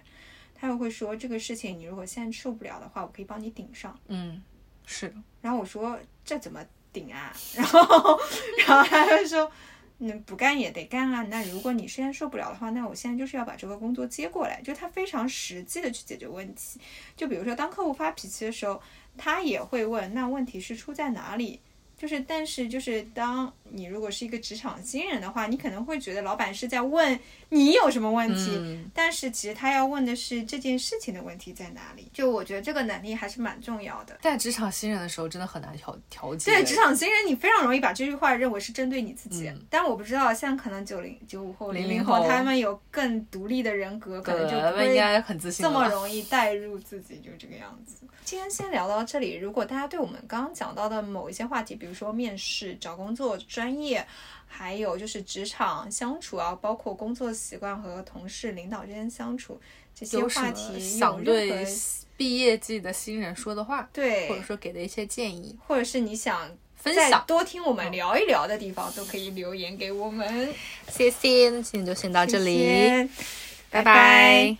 Speaker 2: 他又会说这个事情你如果现在受不了的话，我可以帮你顶上。
Speaker 1: 嗯，是的。
Speaker 2: 然后我说这怎么顶啊？然后 然后他就说。那，不干也得干啊。那如果你现在受不了的话，那我现在就是要把这个工作接过来，就他非常实际的去解决问题。就比如说，当客户发脾气的时候，他也会问，那问题是出在哪里？就是，但是就是，当你如果是一个职场新人的话，你可能会觉得老板是在问你有什么问题，
Speaker 1: 嗯
Speaker 2: 但是其实他要问的是这件事情的问题在哪里。就我觉得这个能力还是蛮重要的。
Speaker 1: 在职场新人的时候，真的很难调调节。
Speaker 2: 对职场新人，你非常容易把这句话认为是针对你自己，
Speaker 1: 嗯
Speaker 2: 但我不知道，像可能九零九五后、零
Speaker 1: 00
Speaker 2: 零后，
Speaker 1: 后
Speaker 2: 他们有更独立的人格，可能就
Speaker 1: 对，
Speaker 2: 不会
Speaker 1: 应该很自信
Speaker 2: 这么容易带入自己，就这个样子。今天先聊到这里。如果大家对我们刚刚讲到的某一些话题，比如说面试、找工作、专业，还有就是职场相处啊，包括工作习惯和同事、领导之间相处这些话题，
Speaker 1: 想对毕业季的新人说的话，
Speaker 2: 对，
Speaker 1: 或者说给的一些建议，
Speaker 2: 或者是你想
Speaker 1: 分享。
Speaker 2: 多听我们聊一聊的地方，都可以留言给我们。
Speaker 1: 谢谢，那今天就先到这里，
Speaker 2: 谢谢
Speaker 1: 拜
Speaker 2: 拜拜